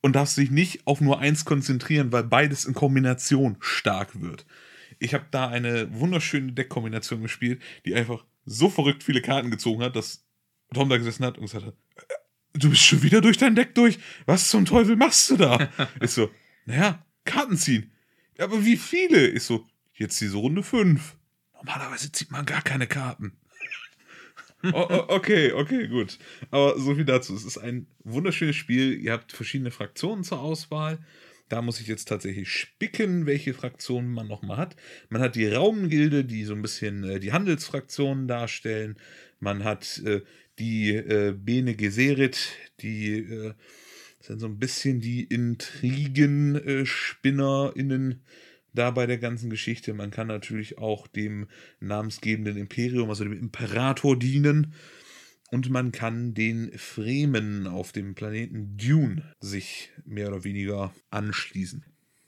und darfst dich nicht auf nur eins konzentrieren, weil beides in Kombination stark wird. Ich habe da eine wunderschöne Deckkombination gespielt, die einfach so verrückt viele Karten gezogen hat, dass Tom da gesessen hat und gesagt hat, äh, du bist schon wieder durch dein Deck durch. Was zum Teufel machst du da? ich so, naja, Karten ziehen. Aber wie viele? Ich so, jetzt diese Runde 5. Normalerweise zieht man gar keine Karten oh, oh, okay, okay, gut. Aber so viel dazu. Es ist ein wunderschönes Spiel. Ihr habt verschiedene Fraktionen zur Auswahl. Da muss ich jetzt tatsächlich spicken, welche Fraktionen man nochmal hat. Man hat die Raumgilde, die so ein bisschen äh, die Handelsfraktionen darstellen. Man hat äh, die äh, Bene Gesserit, die äh, sind so ein bisschen die Intrigen-SpinnerInnen. Äh, da bei der ganzen Geschichte. Man kann natürlich auch dem namensgebenden Imperium, also dem Imperator dienen. Und man kann den Fremen auf dem Planeten Dune sich mehr oder weniger anschließen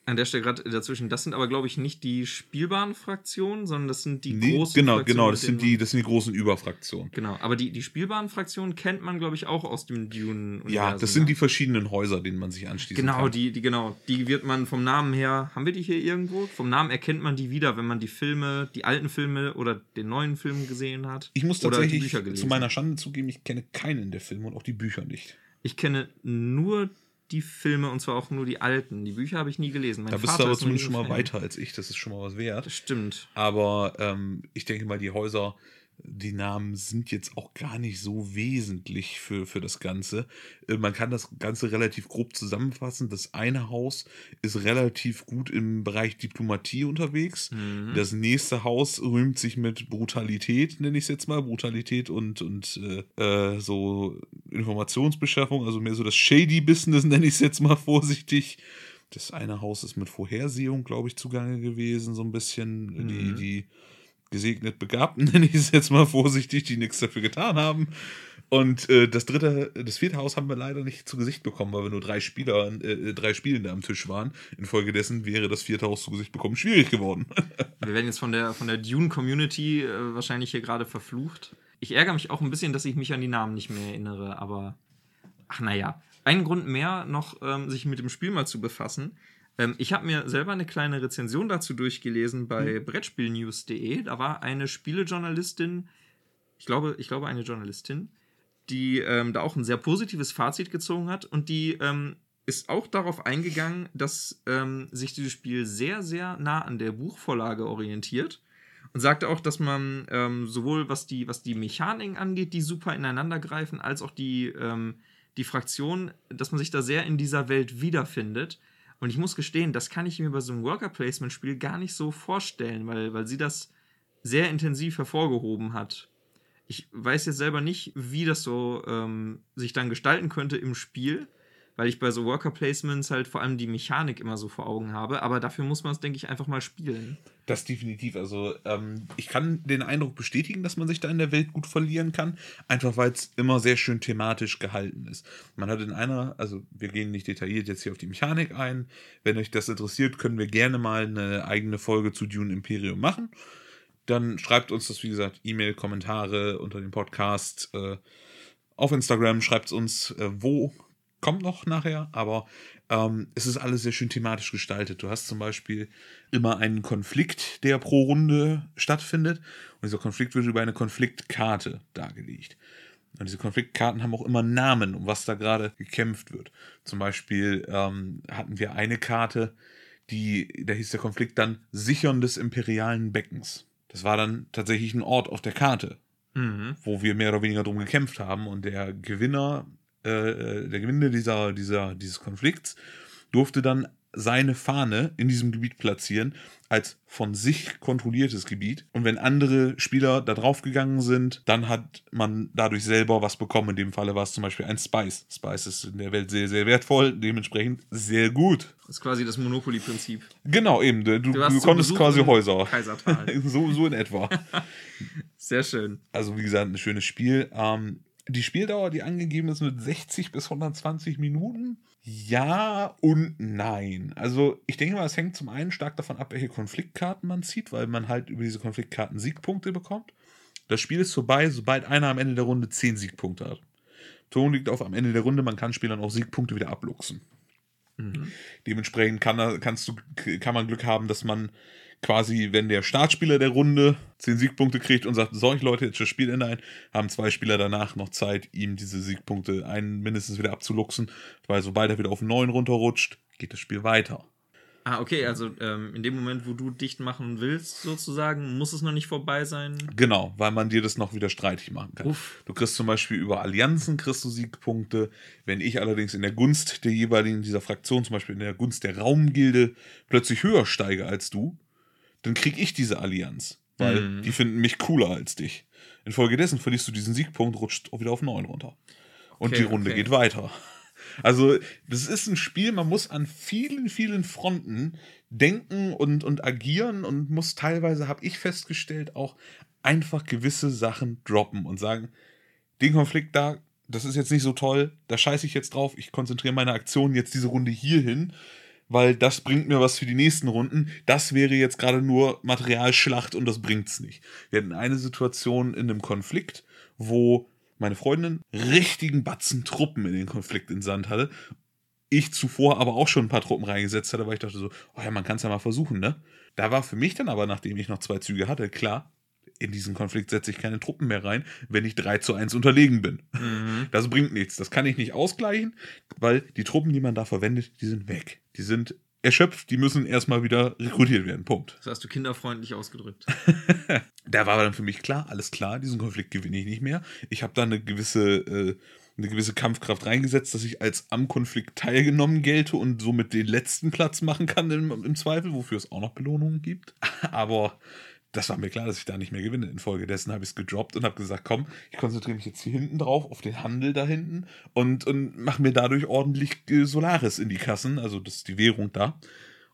an der Stelle gerade dazwischen, das sind aber, glaube ich, nicht die spielbaren Fraktionen, sondern das sind die nee, großen Genau, Fraktionen, genau, das sind, die, das sind die großen Überfraktionen. Genau, aber die, die spielbaren Fraktionen kennt man, glaube ich, auch aus dem Dune. Ja, das sind die verschiedenen Häuser, denen man sich anschließt. Genau, kann. die, die, genau, die wird man vom Namen her, haben wir die hier irgendwo? Vom Namen erkennt man die wieder, wenn man die Filme, die alten Filme oder den neuen Film gesehen hat. Ich muss tatsächlich zu meiner Schande zugeben, ich kenne keinen der Filme und auch die Bücher nicht. Ich kenne nur die Filme und zwar auch nur die alten. Die Bücher habe ich nie gelesen. Mein da bist Vater du aber zumindest schon mal weiter als ich, das ist schon mal was wert. Das stimmt. Aber ähm, ich denke mal, die Häuser die Namen sind jetzt auch gar nicht so wesentlich für, für das Ganze. Äh, man kann das Ganze relativ grob zusammenfassen. Das eine Haus ist relativ gut im Bereich Diplomatie unterwegs. Mhm. Das nächste Haus rühmt sich mit Brutalität, nenne ich es jetzt mal. Brutalität und, und äh, äh, so Informationsbeschaffung, also mehr so das Shady-Business, nenne ich es jetzt mal vorsichtig. Das eine Haus ist mit Vorhersehung, glaube ich, zugange gewesen, so ein bisschen. Mhm. Die, die gesegnet Begabten, nenne ich es jetzt mal vorsichtig, die nichts dafür getan haben. Und äh, das dritte, das vierte Haus haben wir leider nicht zu Gesicht bekommen, weil wir nur drei Spieler, äh, drei Spielende am Tisch waren. Infolgedessen wäre das vierte Haus zu Gesicht bekommen schwierig geworden. wir werden jetzt von der, von der Dune-Community äh, wahrscheinlich hier gerade verflucht. Ich ärgere mich auch ein bisschen, dass ich mich an die Namen nicht mehr erinnere, aber ach naja. Ein Grund mehr, noch ähm, sich mit dem Spiel mal zu befassen. Ähm, ich habe mir selber eine kleine Rezension dazu durchgelesen bei mhm. Brettspielnews.de. Da war eine Spielejournalistin, ich glaube, ich glaube eine Journalistin, die ähm, da auch ein sehr positives Fazit gezogen hat und die ähm, ist auch darauf eingegangen, dass ähm, sich dieses Spiel sehr, sehr nah an der Buchvorlage orientiert und sagte auch, dass man ähm, sowohl was die, was die Mechaniken angeht, die super ineinander greifen, als auch die, ähm, die Fraktion, dass man sich da sehr in dieser Welt wiederfindet und ich muss gestehen, das kann ich mir bei so einem Worker-Placement-Spiel gar nicht so vorstellen, weil, weil sie das sehr intensiv hervorgehoben hat. Ich weiß jetzt selber nicht, wie das so ähm, sich dann gestalten könnte im Spiel, weil ich bei so Worker Placements halt vor allem die Mechanik immer so vor Augen habe. Aber dafür muss man es, denke ich, einfach mal spielen. Das definitiv. Also ähm, ich kann den Eindruck bestätigen, dass man sich da in der Welt gut verlieren kann, einfach weil es immer sehr schön thematisch gehalten ist. Man hat in einer, also wir gehen nicht detailliert jetzt hier auf die Mechanik ein. Wenn euch das interessiert, können wir gerne mal eine eigene Folge zu Dune Imperium machen. Dann schreibt uns das, wie gesagt, E-Mail, Kommentare unter dem Podcast. Äh, auf Instagram schreibt es uns, äh, wo kommt noch nachher, aber ähm, es ist alles sehr schön thematisch gestaltet. Du hast zum Beispiel immer einen Konflikt, der pro Runde stattfindet. Und dieser Konflikt wird über eine Konfliktkarte dargelegt. Und diese Konfliktkarten haben auch immer Namen, um was da gerade gekämpft wird. Zum Beispiel ähm, hatten wir eine Karte, die, da hieß der Konflikt dann Sichern des imperialen Beckens. Das war dann tatsächlich ein Ort auf der Karte, mhm. wo wir mehr oder weniger drum gekämpft haben. Und der Gewinner, äh, der Gewinner dieser, dieser, dieses Konflikts durfte dann seine Fahne in diesem Gebiet platzieren als von sich kontrolliertes Gebiet. Und wenn andere Spieler da drauf gegangen sind, dann hat man dadurch selber was bekommen. In dem Falle war es zum Beispiel ein Spice. Spice ist in der Welt sehr, sehr wertvoll, dementsprechend sehr gut. Das ist quasi das Monopoly-Prinzip. Genau, eben. Du, du, du konntest quasi Häuser. Kaisertal. so, so in etwa. Sehr schön. Also, wie gesagt, ein schönes Spiel. Ähm, die Spieldauer, die angegeben ist mit 60 bis 120 Minuten. Ja und nein. Also ich denke mal, es hängt zum einen stark davon ab, welche Konfliktkarten man zieht, weil man halt über diese Konfliktkarten Siegpunkte bekommt. Das Spiel ist vorbei, sobald einer am Ende der Runde 10 Siegpunkte hat. Ton liegt auf am Ende der Runde, man kann Spielern auch Siegpunkte wieder abluchsen. Mhm. Dementsprechend kann, kannst du, kann man Glück haben, dass man quasi, wenn der Startspieler der Runde 10 Siegpunkte kriegt und sagt, so, ich Leute, jetzt das Spielende ein, haben zwei Spieler danach noch Zeit, ihm diese Siegpunkte einen mindestens wieder abzuluxen, weil sobald er wieder auf 9 runterrutscht, geht das Spiel weiter. Ah, okay, also ähm, in dem Moment, wo du dicht machen willst, sozusagen, muss es noch nicht vorbei sein. Genau, weil man dir das noch wieder streitig machen kann. Uff. Du kriegst zum Beispiel über Allianzen kriegst du Siegpunkte. Wenn ich allerdings in der Gunst der jeweiligen dieser Fraktion, zum Beispiel in der Gunst der Raumgilde, plötzlich höher steige als du, dann krieg ich diese Allianz. Weil mhm. die finden mich cooler als dich. Infolgedessen verlierst du diesen Siegpunkt, rutscht auch wieder auf 9 runter. Und okay, die Runde okay. geht weiter. Also, das ist ein Spiel, man muss an vielen, vielen Fronten denken und, und agieren und muss teilweise, habe ich festgestellt, auch einfach gewisse Sachen droppen und sagen, den Konflikt da, das ist jetzt nicht so toll, da scheiße ich jetzt drauf, ich konzentriere meine Aktionen jetzt diese Runde hier hin weil das bringt mir was für die nächsten Runden. Das wäre jetzt gerade nur Materialschlacht und das bringt's nicht. Wir hatten eine Situation in einem Konflikt, wo meine Freundin richtigen Batzen Truppen in den Konflikt in Sand hatte. Ich zuvor aber auch schon ein paar Truppen reingesetzt hatte, weil ich dachte so, oh ja, man kann es ja mal versuchen, ne? Da war für mich dann aber, nachdem ich noch zwei Züge hatte, klar, in diesen Konflikt setze ich keine Truppen mehr rein, wenn ich 3 zu 1 unterlegen bin. Mhm. Das bringt nichts. Das kann ich nicht ausgleichen, weil die Truppen, die man da verwendet, die sind weg. Die sind erschöpft, die müssen erstmal wieder rekrutiert werden. Punkt. Das hast du kinderfreundlich ausgedrückt. da war dann für mich klar, alles klar, diesen Konflikt gewinne ich nicht mehr. Ich habe da eine gewisse, äh, eine gewisse Kampfkraft reingesetzt, dass ich als am Konflikt teilgenommen gelte und somit den letzten Platz machen kann im, im Zweifel, wofür es auch noch Belohnungen gibt. Aber das war mir klar, dass ich da nicht mehr gewinne. Infolgedessen habe ich es gedroppt und habe gesagt, komm, ich konzentriere mich jetzt hier hinten drauf, auf den Handel da hinten und, und mache mir dadurch ordentlich Solaris in die Kassen, also das ist die Währung da.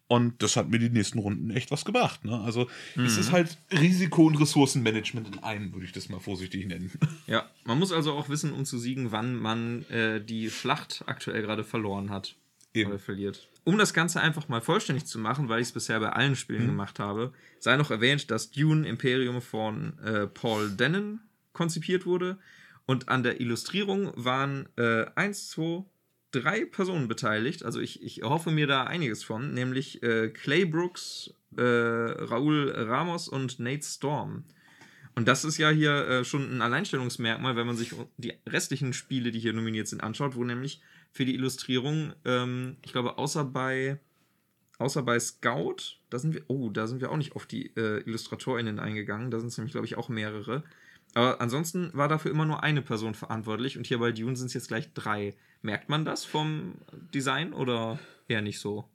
Und das hat mir die nächsten Runden echt was gebracht. Ne? Also mhm. es ist halt Risiko- und Ressourcenmanagement in einem, würde ich das mal vorsichtig nennen. Ja, man muss also auch wissen, um zu siegen, wann man äh, die Schlacht aktuell gerade verloren hat. Eben. Verliert um das Ganze einfach mal vollständig zu machen, weil ich es bisher bei allen Spielen mhm. gemacht habe, sei noch erwähnt, dass Dune Imperium von äh, Paul Dennen konzipiert wurde. Und an der Illustrierung waren äh, eins, zwei, drei Personen beteiligt. Also ich, ich hoffe mir da einiges von, nämlich äh, Clay Brooks, äh, Raúl Ramos und Nate Storm. Und das ist ja hier äh, schon ein Alleinstellungsmerkmal, wenn man sich die restlichen Spiele, die hier nominiert sind, anschaut, wo nämlich für die Illustrierung. Ähm, ich glaube, außer bei, außer bei Scout, da sind wir, oh, da sind wir auch nicht auf die äh, IllustratorInnen eingegangen. Da sind es nämlich, glaube ich, auch mehrere. Aber ansonsten war dafür immer nur eine Person verantwortlich und hier bei Dune sind es jetzt gleich drei. Merkt man das vom Design oder eher nicht so?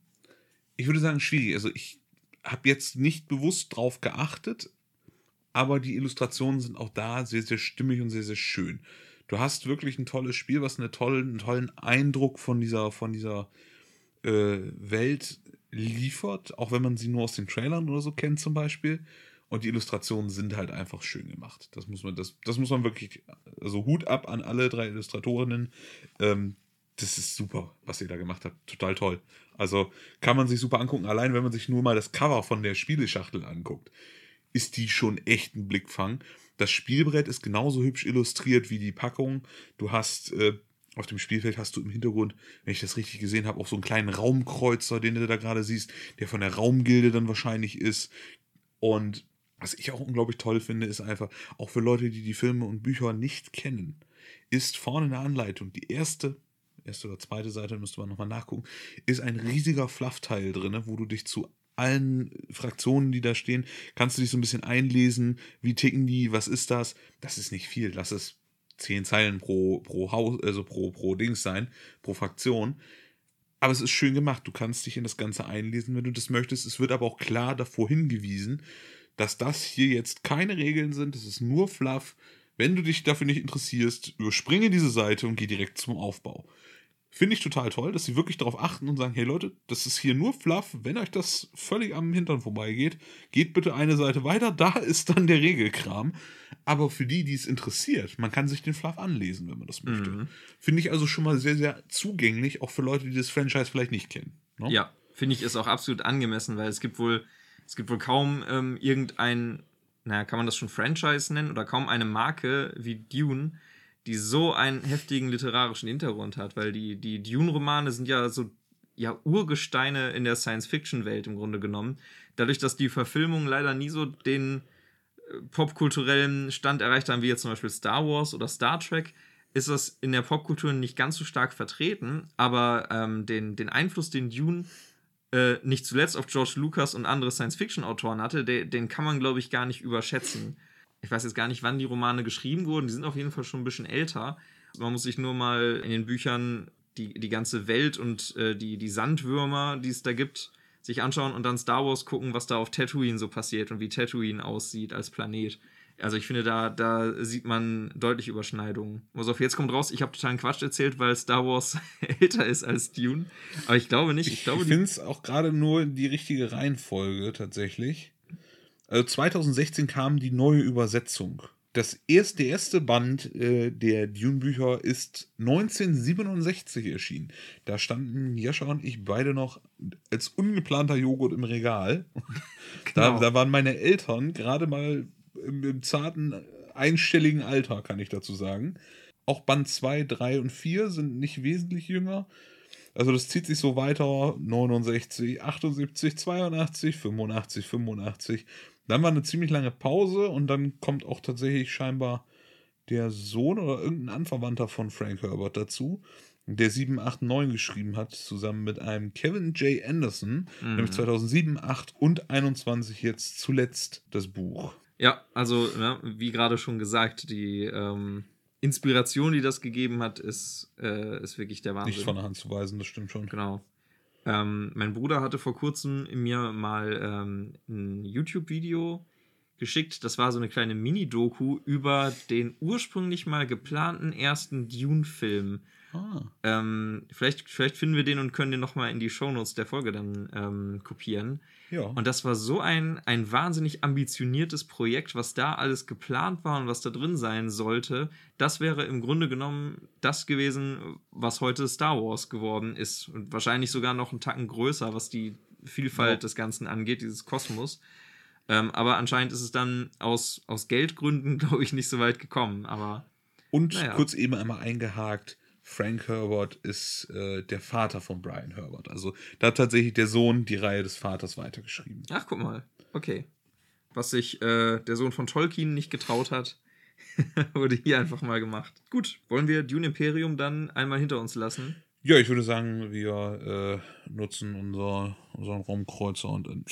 Ich würde sagen, schwierig. Also ich habe jetzt nicht bewusst drauf geachtet, aber die Illustrationen sind auch da sehr, sehr stimmig und sehr, sehr schön. Du hast wirklich ein tolles Spiel, was eine tolle, einen tollen Eindruck von dieser, von dieser äh, Welt liefert, auch wenn man sie nur aus den Trailern oder so kennt zum Beispiel. Und die Illustrationen sind halt einfach schön gemacht. Das muss man, das, das muss man wirklich, also Hut ab an alle drei Illustratorinnen. Ähm, das ist super, was ihr da gemacht habt. Total toll. Also kann man sich super angucken. Allein wenn man sich nur mal das Cover von der Spieleschachtel anguckt, ist die schon echt ein Blickfang. Das Spielbrett ist genauso hübsch illustriert wie die Packung. Du hast äh, auf dem Spielfeld hast du im Hintergrund, wenn ich das richtig gesehen habe, auch so einen kleinen Raumkreuzer, den du da gerade siehst, der von der Raumgilde dann wahrscheinlich ist. Und was ich auch unglaublich toll finde, ist einfach, auch für Leute, die die Filme und Bücher nicht kennen, ist vorne eine Anleitung. Die erste, erste oder zweite Seite, müsste man nochmal nachgucken, ist ein riesiger Fluffteil drin, wo du dich zu allen Fraktionen, die da stehen, kannst du dich so ein bisschen einlesen, wie ticken die, was ist das? Das ist nicht viel, lass es zehn Zeilen pro, pro Haus, also pro, pro Dings sein, pro Fraktion. Aber es ist schön gemacht. Du kannst dich in das Ganze einlesen, wenn du das möchtest. Es wird aber auch klar davor hingewiesen, dass das hier jetzt keine Regeln sind, das ist nur Fluff. Wenn du dich dafür nicht interessierst, überspringe diese Seite und geh direkt zum Aufbau. Finde ich total toll, dass sie wirklich darauf achten und sagen, hey Leute, das ist hier nur Fluff, wenn euch das völlig am Hintern vorbeigeht, geht bitte eine Seite weiter, da ist dann der Regelkram. Aber für die, die es interessiert, man kann sich den Fluff anlesen, wenn man das möchte. Mhm. Finde ich also schon mal sehr, sehr zugänglich, auch für Leute, die das Franchise vielleicht nicht kennen. Ne? Ja, finde ich ist auch absolut angemessen, weil es gibt wohl es gibt wohl kaum ähm, irgendein, naja, kann man das schon Franchise nennen oder kaum eine Marke wie Dune, die so einen heftigen literarischen Hintergrund hat, weil die, die Dune-Romane sind ja so ja, Urgesteine in der Science-Fiction-Welt im Grunde genommen. Dadurch, dass die Verfilmungen leider nie so den äh, popkulturellen Stand erreicht haben, wie jetzt zum Beispiel Star Wars oder Star Trek, ist das in der Popkultur nicht ganz so stark vertreten, aber ähm, den, den Einfluss, den Dune äh, nicht zuletzt auf George Lucas und andere Science-Fiction-Autoren hatte, de, den kann man, glaube ich, gar nicht überschätzen. Ich weiß jetzt gar nicht, wann die Romane geschrieben wurden. Die sind auf jeden Fall schon ein bisschen älter. Man muss sich nur mal in den Büchern die, die ganze Welt und äh, die, die Sandwürmer, die es da gibt, sich anschauen und dann Star Wars gucken, was da auf Tatooine so passiert und wie Tatooine aussieht als Planet. Also ich finde, da, da sieht man deutlich Überschneidungen. Also auf jetzt kommt raus, ich habe totalen Quatsch erzählt, weil Star Wars älter ist als Dune. Aber ich glaube nicht. Ich, ich, ich finde es auch gerade nur die richtige Reihenfolge tatsächlich. Also 2016 kam die neue Übersetzung. Das erste, der erste Band äh, der Dune-Bücher ist 1967 erschienen. Da standen Jascha und ich beide noch als ungeplanter Joghurt im Regal. Genau. Da, da waren meine Eltern gerade mal im, im zarten, einstelligen Alter, kann ich dazu sagen. Auch Band 2, 3 und 4 sind nicht wesentlich jünger. Also das zieht sich so weiter. 69, 78, 82, 85, 85. Dann war eine ziemlich lange Pause und dann kommt auch tatsächlich scheinbar der Sohn oder irgendein Anverwandter von Frank Herbert dazu, der 789 geschrieben hat, zusammen mit einem Kevin J. Anderson, mhm. nämlich 2007, 8 und 21 jetzt zuletzt das Buch. Ja, also, ne, wie gerade schon gesagt, die ähm, Inspiration, die das gegeben hat, ist, äh, ist wirklich der Wahnsinn. Nicht von der Hand zu weisen, das stimmt schon. Genau. Ähm, mein Bruder hatte vor kurzem mir mal ähm, ein YouTube-Video geschickt. Das war so eine kleine Mini-Doku über den ursprünglich mal geplanten ersten Dune-Film Ah. Ähm, vielleicht, vielleicht finden wir den und können den nochmal in die Shownotes der Folge dann ähm, kopieren. Ja. Und das war so ein, ein wahnsinnig ambitioniertes Projekt, was da alles geplant war und was da drin sein sollte. Das wäre im Grunde genommen das gewesen, was heute Star Wars geworden ist. Und wahrscheinlich sogar noch einen Tacken größer, was die Vielfalt ja. des Ganzen angeht, dieses Kosmos. Ähm, aber anscheinend ist es dann aus, aus Geldgründen, glaube ich, nicht so weit gekommen. Aber. Und naja. kurz eben einmal eingehakt, Frank Herbert ist äh, der Vater von Brian Herbert. Also da hat tatsächlich der Sohn die Reihe des Vaters weitergeschrieben. Ach, guck mal. Okay. Was sich äh, der Sohn von Tolkien nicht getraut hat, wurde hier einfach mal gemacht. Gut, wollen wir Dune Imperium dann einmal hinter uns lassen? Ja, ich würde sagen, wir äh, nutzen unser, unseren Raumkreuzer und dann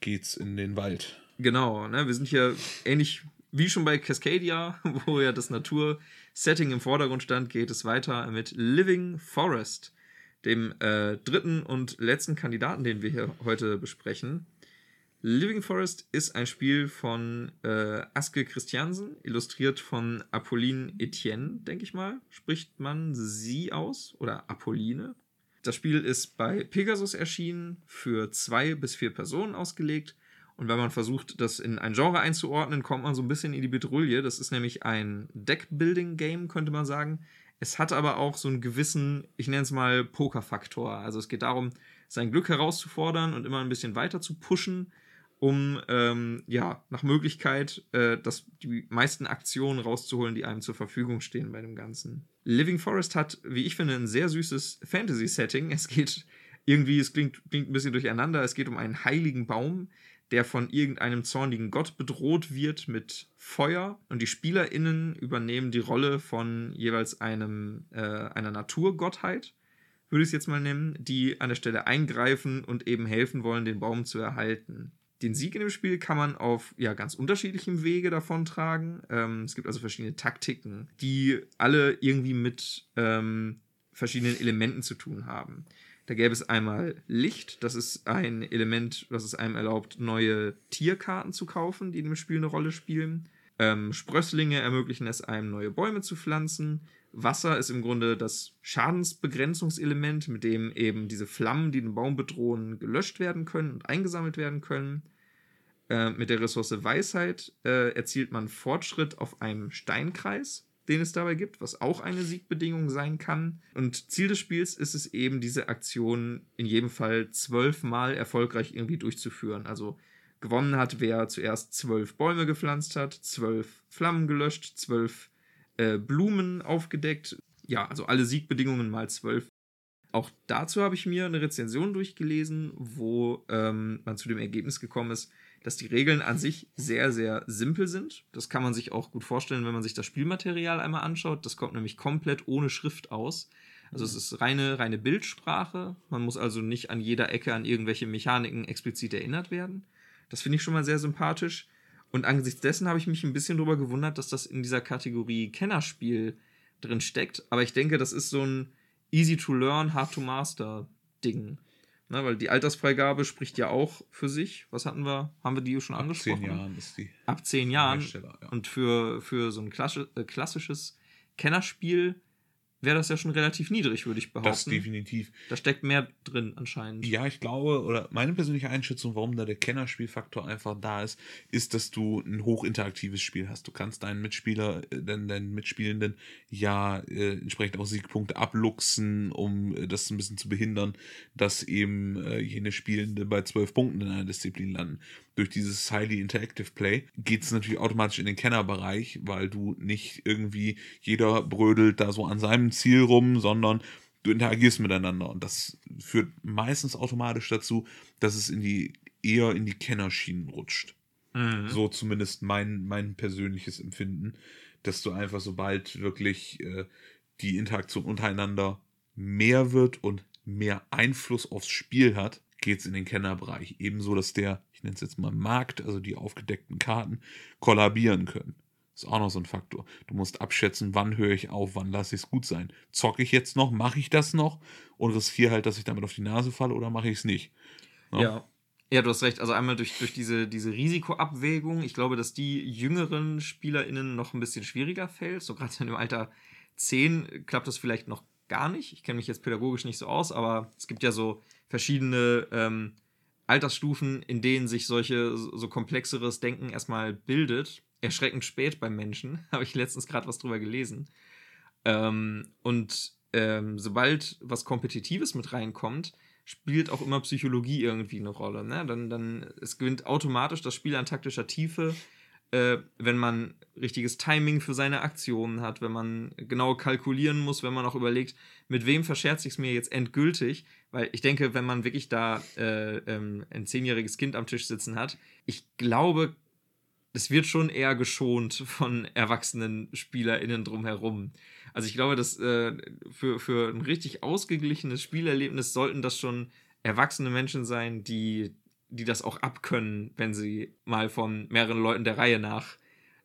geht's in den Wald. Genau, ne? wir sind hier ähnlich wie schon bei Cascadia, wo ja das Natur-Setting im Vordergrund stand, geht es weiter mit Living Forest, dem äh, dritten und letzten Kandidaten, den wir hier heute besprechen. Living Forest ist ein Spiel von äh, Aske Christiansen, illustriert von Apolline Etienne, denke ich mal. Spricht man sie aus? Oder Apolline? Das Spiel ist bei Pegasus erschienen, für zwei bis vier Personen ausgelegt. Und wenn man versucht, das in ein Genre einzuordnen, kommt man so ein bisschen in die Bedrulle. Das ist nämlich ein Deck-Building-Game, könnte man sagen. Es hat aber auch so einen gewissen, ich nenne es mal Poker-Faktor. Also es geht darum, sein Glück herauszufordern und immer ein bisschen weiter zu pushen um ähm, ja nach Möglichkeit äh, das, die meisten Aktionen rauszuholen, die einem zur Verfügung stehen bei dem Ganzen. Living Forest hat, wie ich finde, ein sehr süßes Fantasy-Setting. Es geht irgendwie, es klingt, klingt ein bisschen durcheinander. Es geht um einen heiligen Baum, der von irgendeinem zornigen Gott bedroht wird mit Feuer und die SpielerInnen übernehmen die Rolle von jeweils einem, äh, einer Naturgottheit, würde ich es jetzt mal nennen, die an der Stelle eingreifen und eben helfen wollen, den Baum zu erhalten den Sieg in dem Spiel kann man auf ja, ganz unterschiedlichem Wege davontragen. Ähm, es gibt also verschiedene Taktiken, die alle irgendwie mit ähm, verschiedenen Elementen zu tun haben. Da gäbe es einmal Licht, das ist ein Element, was es einem erlaubt, neue Tierkarten zu kaufen, die in dem Spiel eine Rolle spielen. Ähm, Sprösslinge ermöglichen es einem, neue Bäume zu pflanzen. Wasser ist im Grunde das Schadensbegrenzungselement, mit dem eben diese Flammen, die den Baum bedrohen, gelöscht werden können und eingesammelt werden können. Äh, mit der Ressource Weisheit äh, erzielt man Fortschritt auf einem Steinkreis, den es dabei gibt, was auch eine Siegbedingung sein kann. Und Ziel des Spiels ist es eben, diese Aktion in jedem Fall zwölfmal erfolgreich irgendwie durchzuführen. Also gewonnen hat, wer zuerst zwölf Bäume gepflanzt hat, zwölf Flammen gelöscht, zwölf äh, Blumen aufgedeckt. Ja, also alle Siegbedingungen mal zwölf. Auch dazu habe ich mir eine Rezension durchgelesen, wo ähm, man zu dem Ergebnis gekommen ist, dass die Regeln an sich sehr, sehr simpel sind. Das kann man sich auch gut vorstellen, wenn man sich das Spielmaterial einmal anschaut. Das kommt nämlich komplett ohne Schrift aus. Also es ist reine, reine Bildsprache. Man muss also nicht an jeder Ecke an irgendwelche Mechaniken explizit erinnert werden. Das finde ich schon mal sehr sympathisch. Und angesichts dessen habe ich mich ein bisschen darüber gewundert, dass das in dieser Kategorie Kennerspiel drin steckt. Aber ich denke, das ist so ein easy to learn, hard to master Ding. Ne, weil die Altersfreigabe spricht ja auch für sich. Was hatten wir? Haben wir die schon Ab angesprochen? Ab zehn Jahren ist die. Ab zehn Jahren. Ja. Und für, für so ein äh, klassisches Kennerspiel wäre das ja schon relativ niedrig, würde ich behaupten. Das definitiv. Da steckt mehr drin anscheinend. Ja, ich glaube, oder meine persönliche Einschätzung, warum da der Kennerspielfaktor einfach da ist, ist, dass du ein hochinteraktives Spiel hast. Du kannst deinen Mitspieler, äh, deinen, deinen Mitspielenden ja äh, entsprechend auch Siegpunkte abluchsen, um äh, das ein bisschen zu behindern, dass eben äh, jene Spielende bei zwölf Punkten in einer Disziplin landen durch dieses Highly Interactive Play geht es natürlich automatisch in den Kennerbereich, weil du nicht irgendwie jeder brödelt da so an seinem Ziel rum, sondern du interagierst miteinander und das führt meistens automatisch dazu, dass es in die eher in die Kennerschienen rutscht. Mhm. So zumindest mein, mein persönliches Empfinden, dass du einfach sobald wirklich äh, die Interaktion untereinander mehr wird und mehr Einfluss aufs Spiel hat, geht es in den Kennerbereich. Ebenso, dass der, ich nenne es jetzt mal Markt, also die aufgedeckten Karten, kollabieren können. Ist auch noch so ein Faktor. Du musst abschätzen, wann höre ich auf, wann lasse ich es gut sein. Zocke ich jetzt noch, mache ich das noch und riskiere halt, dass ich damit auf die Nase falle oder mache ich es nicht. Ja. ja. ja. du hast recht. Also einmal durch, durch diese, diese Risikoabwägung. Ich glaube, dass die jüngeren SpielerInnen noch ein bisschen schwieriger fällt. So gerade dem Alter 10 klappt das vielleicht noch gar nicht. Ich kenne mich jetzt pädagogisch nicht so aus, aber es gibt ja so verschiedene ähm, Altersstufen, in denen sich solche so komplexeres Denken erstmal bildet. Erschreckend spät beim Menschen, habe ich letztens gerade was drüber gelesen. Ähm, und ähm, sobald was Kompetitives mit reinkommt, spielt auch immer Psychologie irgendwie eine Rolle. Ne? Dann, dann, es gewinnt automatisch das Spiel an taktischer Tiefe, äh, wenn man richtiges Timing für seine Aktionen hat, wenn man genau kalkulieren muss, wenn man auch überlegt, mit wem verscherze ich es mir jetzt endgültig. Weil ich denke, wenn man wirklich da äh, ähm, ein zehnjähriges Kind am Tisch sitzen hat, ich glaube, es wird schon eher geschont von erwachsenen SpielerInnen drumherum. Also ich glaube, dass äh, für, für ein richtig ausgeglichenes Spielerlebnis sollten das schon erwachsene Menschen sein, die die das auch abkönnen, wenn sie mal von mehreren Leuten der Reihe nach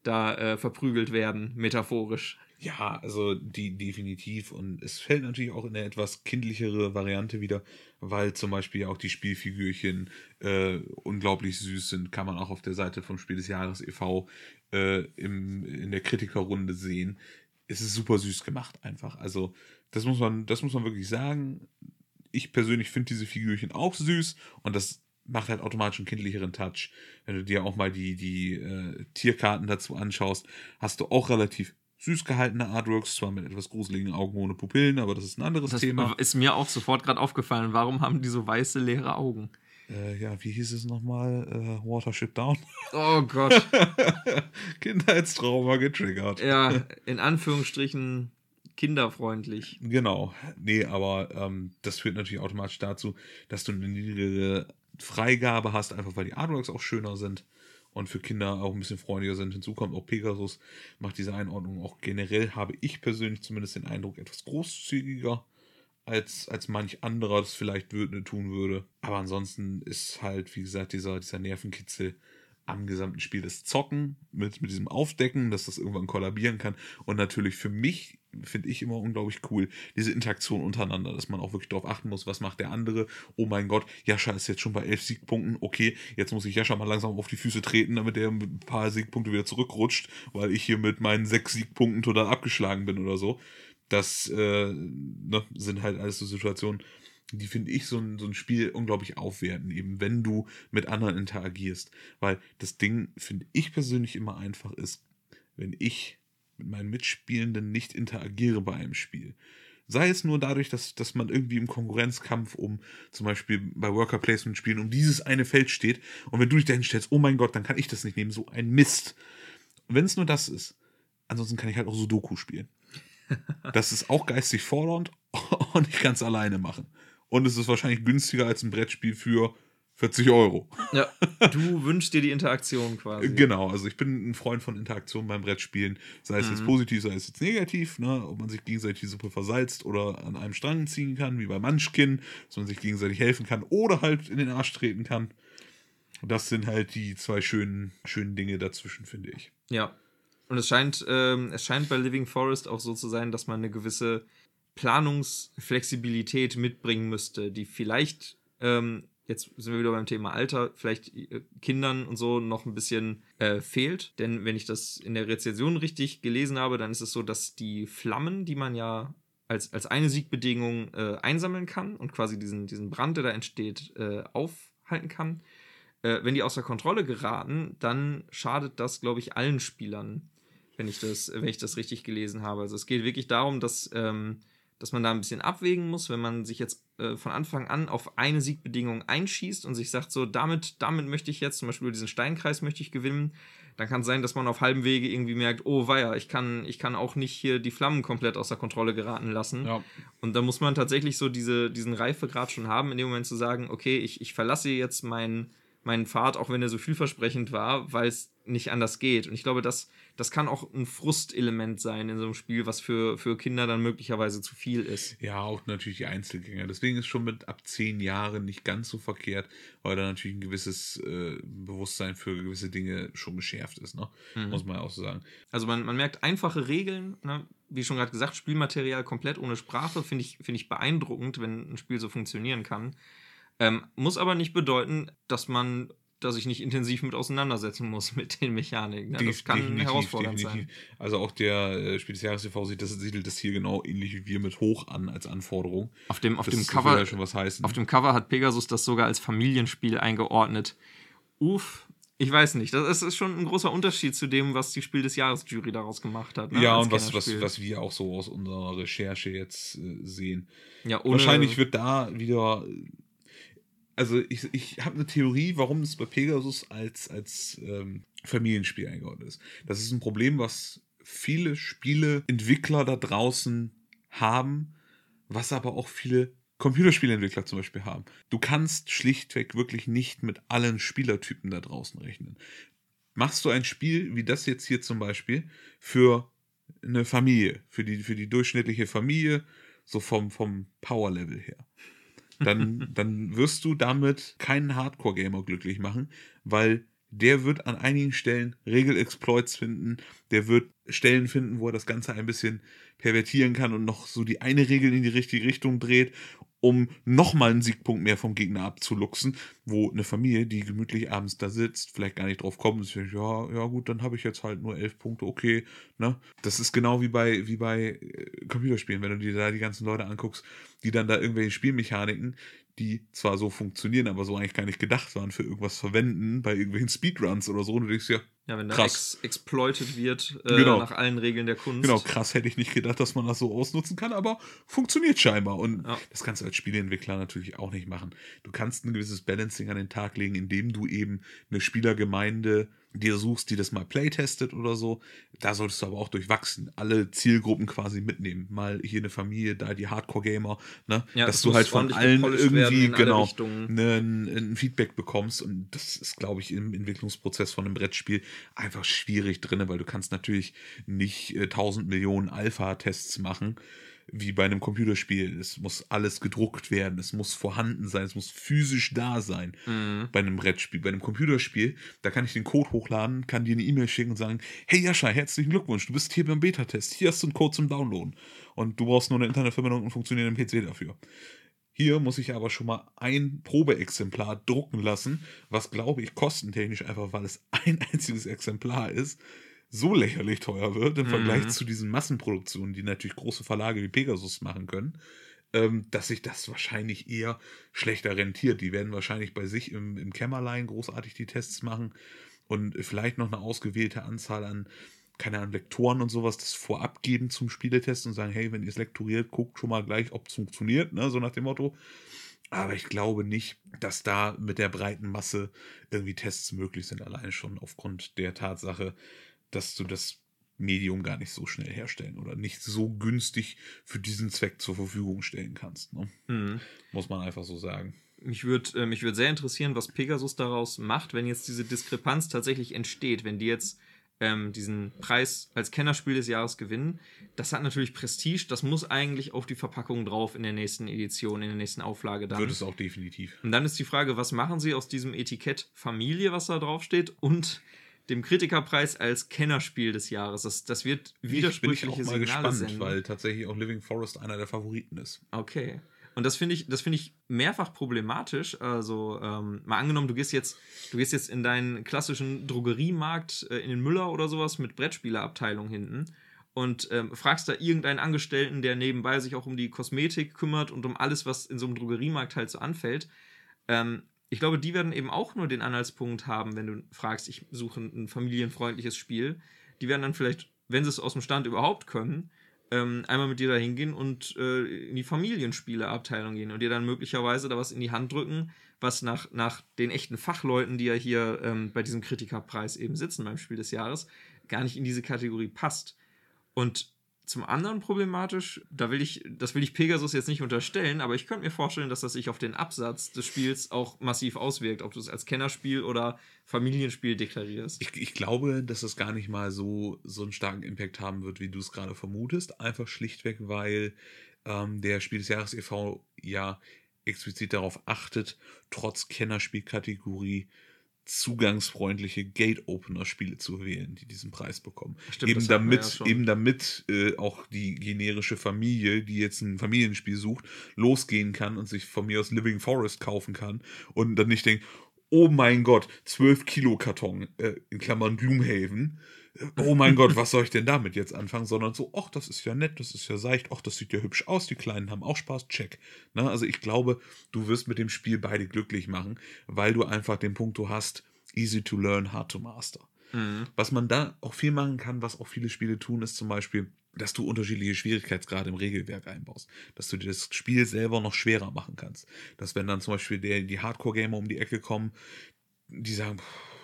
da äh, verprügelt werden, metaphorisch. Ja, also die definitiv. Und es fällt natürlich auch in eine etwas kindlichere Variante wieder. weil zum Beispiel auch die Spielfigürchen äh, unglaublich süß sind, kann man auch auf der Seite vom Spiel des Jahres e.V. Äh, im, in der Kritikerrunde sehen. Es ist super süß gemacht einfach. Also das muss man, das muss man wirklich sagen. Ich persönlich finde diese Figürchen auch süß und das macht halt automatisch einen kindlicheren Touch. Wenn du dir auch mal die, die äh, Tierkarten dazu anschaust, hast du auch relativ süß gehaltene Artworks, zwar mit etwas gruseligen Augen ohne Pupillen, aber das ist ein anderes das Thema. Ist mir auch sofort gerade aufgefallen. Warum haben die so weiße, leere Augen? Äh, ja, wie hieß es nochmal? Äh, Watership Down. Oh Gott. Kindheitstrauma getriggert. Ja, in Anführungsstrichen kinderfreundlich. Genau. Nee, aber ähm, das führt natürlich automatisch dazu, dass du eine niedrigere Freigabe hast, einfach weil die Artworks auch schöner sind und für Kinder auch ein bisschen freundlicher sind. Hinzu kommt auch Pegasus, macht diese Einordnung auch generell, habe ich persönlich zumindest den Eindruck, etwas großzügiger als, als manch anderer das vielleicht tun würde. Aber ansonsten ist halt, wie gesagt, dieser, dieser Nervenkitzel am gesamten Spiel das Zocken mit, mit diesem Aufdecken, dass das irgendwann kollabieren kann. Und natürlich für mich, finde ich immer unglaublich cool, diese Interaktion untereinander, dass man auch wirklich darauf achten muss, was macht der andere. Oh mein Gott, Jascha ist jetzt schon bei elf Siegpunkten. Okay, jetzt muss ich Jascha mal langsam auf die Füße treten, damit er ein paar Siegpunkte wieder zurückrutscht, weil ich hier mit meinen sechs Siegpunkten total abgeschlagen bin oder so. Das äh, ne, sind halt alles so Situationen, die finde ich so ein, so ein Spiel unglaublich aufwerten, eben wenn du mit anderen interagierst. Weil das Ding, finde ich persönlich immer einfach ist, wenn ich mit meinen Mitspielenden nicht interagiere bei einem Spiel. Sei es nur dadurch, dass, dass man irgendwie im Konkurrenzkampf um zum Beispiel bei Worker Placement Spielen um dieses eine Feld steht und wenn du dich dahin stellst, oh mein Gott, dann kann ich das nicht nehmen, so ein Mist. Wenn es nur das ist, ansonsten kann ich halt auch Sudoku spielen. Das ist auch geistig fordernd und ich kann es alleine machen und es ist wahrscheinlich günstiger als ein Brettspiel für 40 Euro. Ja, du wünschst dir die Interaktion quasi. Genau, also ich bin ein Freund von Interaktion beim Brettspielen, sei es mhm. jetzt positiv, sei es jetzt negativ, ne? ob man sich gegenseitig die Suppe versalzt oder an einem Strang ziehen kann, wie bei Munchkin, dass man sich gegenseitig helfen kann oder halt in den Arsch treten kann. Das sind halt die zwei schönen, schönen Dinge dazwischen, finde ich. Ja. Und es scheint, ähm, es scheint bei Living Forest auch so zu sein, dass man eine gewisse Planungsflexibilität mitbringen müsste, die vielleicht, ähm, jetzt sind wir wieder beim Thema Alter, vielleicht äh, Kindern und so noch ein bisschen äh, fehlt. Denn wenn ich das in der Rezension richtig gelesen habe, dann ist es so, dass die Flammen, die man ja als, als eine Siegbedingung äh, einsammeln kann und quasi diesen, diesen Brand, der da entsteht, äh, aufhalten kann, äh, wenn die außer Kontrolle geraten, dann schadet das, glaube ich, allen Spielern wenn ich das, wenn ich das richtig gelesen habe. Also es geht wirklich darum, dass ähm, dass man da ein bisschen abwägen muss, wenn man sich jetzt äh, von Anfang an auf eine Siegbedingung einschießt und sich sagt, so, damit, damit möchte ich jetzt, zum Beispiel diesen Steinkreis möchte ich gewinnen, dann kann es sein, dass man auf halbem Wege irgendwie merkt, oh weia, ich kann, ich kann auch nicht hier die Flammen komplett außer Kontrolle geraten lassen. Ja. Und da muss man tatsächlich so diese, diesen Reifegrad schon haben, in dem Moment zu sagen, okay, ich, ich verlasse jetzt meinen meinen Pfad, auch wenn er so vielversprechend war, weil es nicht anders geht. Und ich glaube, das, das kann auch ein Frustelement sein in so einem Spiel, was für, für Kinder dann möglicherweise zu viel ist. Ja, auch natürlich die Einzelgänger. Deswegen ist schon mit ab zehn Jahren nicht ganz so verkehrt, weil da natürlich ein gewisses äh, Bewusstsein für gewisse Dinge schon geschärft ist, ne? Mhm. muss man ja auch so sagen. Also man, man merkt einfache Regeln, ne? wie schon gerade gesagt, Spielmaterial komplett ohne Sprache, finde ich, find ich beeindruckend, wenn ein Spiel so funktionieren kann. Ähm, muss aber nicht bedeuten, dass man dass ich nicht intensiv mit auseinandersetzen muss mit den Mechaniken. Ne? Das kann herausfordernd definitiv. sein. Also auch der äh, Spiel des Jahres TV sieht das, siedelt das hier genau ähnlich wie wir mit hoch an als Anforderung. Auf dem, auf dem Cover schon was heißen. Auf dem Cover hat Pegasus das sogar als Familienspiel eingeordnet. Uff, ich weiß nicht. Das ist schon ein großer Unterschied zu dem, was die Spiel des Jahres Jury daraus gemacht hat. Ne? Ja, und was, was, was wir auch so aus unserer Recherche jetzt äh, sehen. Ja, Wahrscheinlich wird da wieder also ich, ich habe eine Theorie, warum es bei Pegasus als, als ähm, Familienspiel eingeordnet ist. Das ist ein Problem, was viele Spieleentwickler da draußen haben, was aber auch viele Computerspielentwickler zum Beispiel haben. Du kannst schlichtweg wirklich nicht mit allen Spielertypen da draußen rechnen. Machst du ein Spiel wie das jetzt hier zum Beispiel für eine Familie, für die, für die durchschnittliche Familie, so vom, vom Power-Level her dann, dann wirst du damit keinen Hardcore-Gamer glücklich machen, weil der wird an einigen Stellen Regel-Exploits finden, der wird Stellen finden, wo er das Ganze ein bisschen pervertieren kann und noch so die eine Regel in die richtige Richtung dreht um nochmal einen Siegpunkt mehr vom Gegner abzuluxen, wo eine Familie, die gemütlich abends da sitzt, vielleicht gar nicht drauf kommt und sagt, ja, ja gut, dann habe ich jetzt halt nur elf Punkte, okay, ne? Das ist genau wie bei, wie bei äh, Computerspielen, wenn du dir da die ganzen Leute anguckst, die dann da irgendwelche Spielmechaniken, die zwar so funktionieren, aber so eigentlich gar nicht gedacht waren für irgendwas verwenden, bei irgendwelchen Speedruns oder so. Und du denkst ja, ja wenn da ex exploited wird äh, genau. nach allen Regeln der Kunst. Genau, krass hätte ich nicht gedacht, dass man das so ausnutzen kann, aber funktioniert scheinbar. Und ja. das kannst du als Spieleentwickler natürlich auch nicht machen. Du kannst ein gewisses Balancing an den Tag legen, indem du eben eine Spielergemeinde dir suchst, die das mal playtestet oder so. Da solltest du aber auch durchwachsen. Alle Zielgruppen quasi mitnehmen. Mal hier eine Familie, da die Hardcore-Gamer, ne? Ja, dass du halt von allen irgendwie genau ne, ein, ein, Feedback bekommst. Und das ist, glaube ich, im Entwicklungsprozess von einem Brettspiel einfach schwierig drin, weil du kannst natürlich nicht äh, 1000 Millionen Alpha-Tests machen wie bei einem Computerspiel. Es muss alles gedruckt werden, es muss vorhanden sein, es muss physisch da sein. Mhm. Bei einem Brettspiel, bei einem Computerspiel, da kann ich den Code hochladen, kann dir eine E-Mail schicken und sagen, hey Jascha, herzlichen Glückwunsch, du bist hier beim Beta-Test, hier hast du einen Code zum Downloaden. Und du brauchst nur eine Internetverbindung und funktionierenden PC dafür. Hier muss ich aber schon mal ein Probeexemplar drucken lassen, was glaube ich kostentechnisch einfach, weil es ein einziges Exemplar ist, so lächerlich teuer wird im mhm. Vergleich zu diesen Massenproduktionen, die natürlich große Verlage wie Pegasus machen können, ähm, dass sich das wahrscheinlich eher schlechter rentiert. Die werden wahrscheinlich bei sich im, im Kämmerlein großartig die Tests machen und vielleicht noch eine ausgewählte Anzahl an, keine Ahnung, Lektoren und sowas das vorab geben zum Spieletest und sagen, hey, wenn ihr es lektoriert, guckt schon mal gleich, ob es funktioniert, ne? so nach dem Motto. Aber ich glaube nicht, dass da mit der breiten Masse irgendwie Tests möglich sind, allein schon aufgrund der Tatsache, dass du das Medium gar nicht so schnell herstellen oder nicht so günstig für diesen Zweck zur Verfügung stellen kannst. Ne? Mhm. Muss man einfach so sagen. Mich würde äh, mich würd sehr interessieren, was Pegasus daraus macht, wenn jetzt diese Diskrepanz tatsächlich entsteht, wenn die jetzt ähm, diesen Preis als Kennerspiel des Jahres gewinnen. Das hat natürlich Prestige, das muss eigentlich auf die Verpackung drauf in der nächsten Edition, in der nächsten Auflage dann. Wird es auch definitiv. Und dann ist die Frage, was machen sie aus diesem Etikett Familie, was da draufsteht, und dem Kritikerpreis als Kennerspiel des Jahres. Das, das wird widersprüchliche ich bin ich auch mal Signale gespannt, senden. weil tatsächlich auch Living Forest einer der Favoriten ist. Okay. Und das finde ich, das ich mehrfach problematisch. Also ähm, mal angenommen, du gehst jetzt, du gehst jetzt in deinen klassischen Drogeriemarkt äh, in den Müller oder sowas mit Brettspielerabteilung hinten und ähm, fragst da irgendeinen Angestellten, der nebenbei sich auch um die Kosmetik kümmert und um alles, was in so einem Drogeriemarkt halt so anfällt. Ähm, ich glaube, die werden eben auch nur den Anhaltspunkt haben, wenn du fragst, ich suche ein familienfreundliches Spiel. Die werden dann vielleicht, wenn sie es aus dem Stand überhaupt können, ähm, einmal mit dir da hingehen und äh, in die Familienspieleabteilung gehen und dir dann möglicherweise da was in die Hand drücken, was nach, nach den echten Fachleuten, die ja hier ähm, bei diesem Kritikerpreis eben sitzen beim Spiel des Jahres, gar nicht in diese Kategorie passt. Und zum anderen problematisch, da will ich, das will ich Pegasus jetzt nicht unterstellen, aber ich könnte mir vorstellen, dass das sich auf den Absatz des Spiels auch massiv auswirkt, ob du es als Kennerspiel oder Familienspiel deklarierst. Ich, ich glaube, dass es gar nicht mal so, so einen starken Impact haben wird, wie du es gerade vermutest. Einfach schlichtweg, weil ähm, der Spiel des Jahres e.V. ja explizit darauf achtet, trotz Kennerspielkategorie zugangsfreundliche Gate-Opener-Spiele zu wählen, die diesen Preis bekommen. Stimmt, eben, damit, ja eben damit äh, auch die generische Familie, die jetzt ein Familienspiel sucht, losgehen kann und sich von mir aus Living Forest kaufen kann und dann nicht denkt, oh mein Gott, 12 Kilo Karton, äh, in Klammern Gloomhaven, oh mein Gott, was soll ich denn damit jetzt anfangen, sondern so, ach, das ist ja nett, das ist ja seicht, ach, das sieht ja hübsch aus, die Kleinen haben auch Spaß, check. Na, ne? also ich glaube, du wirst mit dem Spiel beide glücklich machen, weil du einfach den Punkt du hast, easy to learn, hard to master. Mhm. Was man da auch viel machen kann, was auch viele Spiele tun, ist zum Beispiel, dass du unterschiedliche Schwierigkeitsgrade im Regelwerk einbaust. Dass du dir das Spiel selber noch schwerer machen kannst. Dass wenn dann zum Beispiel der, die Hardcore-Gamer um die Ecke kommen, die sagen,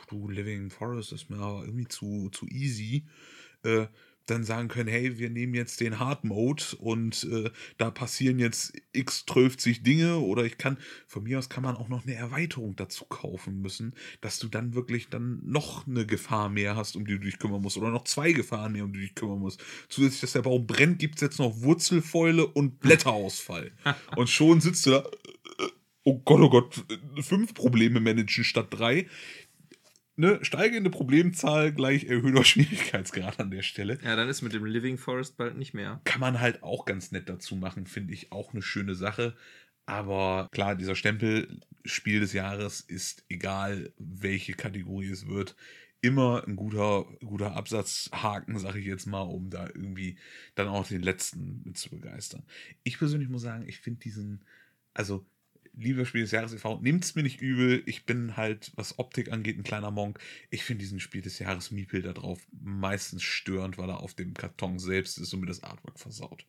du Living Forest ist mir aber irgendwie zu, zu easy, äh, dann sagen können, hey, wir nehmen jetzt den Hard Mode und äh, da passieren jetzt x 12 Dinge oder ich kann, von mir aus kann man auch noch eine Erweiterung dazu kaufen müssen, dass du dann wirklich dann noch eine Gefahr mehr hast, um die du dich kümmern musst oder noch zwei Gefahren mehr, um die du dich kümmern musst. Zusätzlich, dass der Baum brennt, gibt es jetzt noch Wurzelfäule und Blätterausfall. und schon sitzt du da, äh, oh Gott, oh Gott, fünf Probleme managen statt drei ne, steigende Problemzahl gleich erhöhter Schwierigkeitsgrad an der Stelle. Ja, dann ist mit dem Living Forest bald nicht mehr. Kann man halt auch ganz nett dazu machen, finde ich auch eine schöne Sache. Aber klar, dieser Stempel Spiel des Jahres ist egal, welche Kategorie es wird, immer ein guter, guter Absatzhaken, sage ich jetzt mal, um da irgendwie dann auch den letzten mit zu begeistern. Ich persönlich muss sagen, ich finde diesen, also lieber Spiel des Jahres e.V., nimmt es mir nicht übel. Ich bin halt, was Optik angeht, ein kleiner Monk. Ich finde diesen Spiel des Jahres Miepel da drauf meistens störend, weil er auf dem Karton selbst ist und mir das Artwork versaut.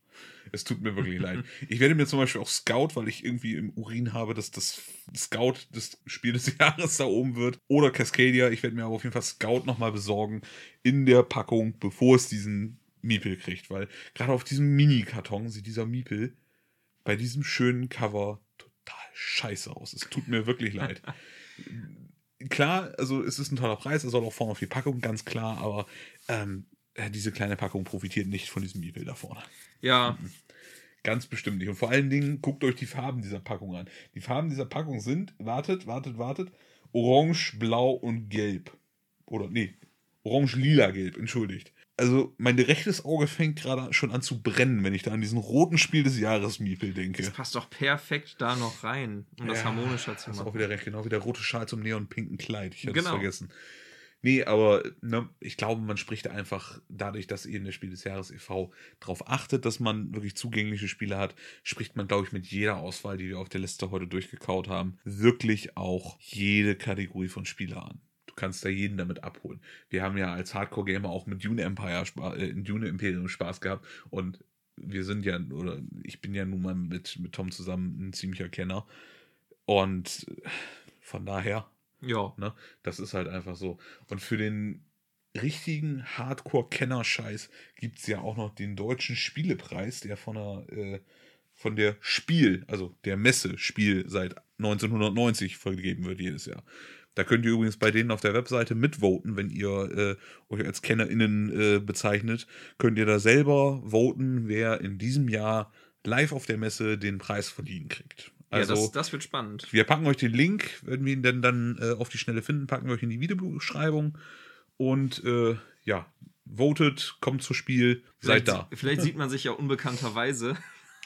Es tut mir wirklich leid. Ich werde mir zum Beispiel auch Scout, weil ich irgendwie im Urin habe, dass das Scout des Spiel des Jahres da oben wird. Oder Cascadia. Ich werde mir aber auf jeden Fall Scout nochmal besorgen in der Packung, bevor es diesen Miepel kriegt. Weil gerade auf diesem Mini-Karton sieht dieser Miepel bei diesem schönen Cover scheiße aus. Es tut mir wirklich leid. Klar, also es ist ein toller Preis, es soll auch vorne auf die Packung, ganz klar, aber ähm, äh, diese kleine Packung profitiert nicht von diesem Evil da vorne. Ja. Mhm. Ganz bestimmt nicht. Und vor allen Dingen guckt euch die Farben dieser Packung an. Die Farben dieser Packung sind, wartet, wartet, wartet, orange, blau und gelb. Oder nee, orange, lila, gelb, entschuldigt also mein rechtes Auge fängt gerade schon an zu brennen, wenn ich da an diesen roten Spiel des Jahres Miepel denke. Das passt doch perfekt da noch rein, um ja, das harmonischer zu machen. Das ist auch wieder recht, genau wie der rote Schal zum neonpinken Kleid. Ich hätte genau. es vergessen. Nee, aber ne, ich glaube, man spricht einfach dadurch, dass ihr in der Spiel des Jahres e.V. darauf achtet, dass man wirklich zugängliche Spiele hat, spricht man, glaube ich, mit jeder Auswahl, die wir auf der Liste heute durchgekaut haben, wirklich auch jede Kategorie von Spieler an kannst da jeden damit abholen. Wir haben ja als Hardcore-Gamer auch mit Dune Empire, äh, Dune Imperium Spaß gehabt und wir sind ja, oder ich bin ja nun mal mit, mit Tom zusammen ein ziemlicher Kenner. Und von daher, ja. Ne, das ist halt einfach so. Und für den richtigen Hardcore-Kenner-Scheiß gibt es ja auch noch den deutschen Spielepreis, der von der, äh, von der Spiel, also der Messe Spiel seit 1990 vergeben wird jedes Jahr. Da könnt ihr übrigens bei denen auf der Webseite mitvoten, wenn ihr äh, euch als KennerInnen äh, bezeichnet. Könnt ihr da selber voten, wer in diesem Jahr live auf der Messe den Preis verliehen kriegt. Also, ja, das, das, wird spannend. Wir packen euch den Link, wenn wir ihn denn dann äh, auf die Schnelle finden, packen wir euch in die Videobeschreibung. Und äh, ja, votet, kommt zu Spiel, vielleicht, seid da. Vielleicht sieht man sich ja unbekannterweise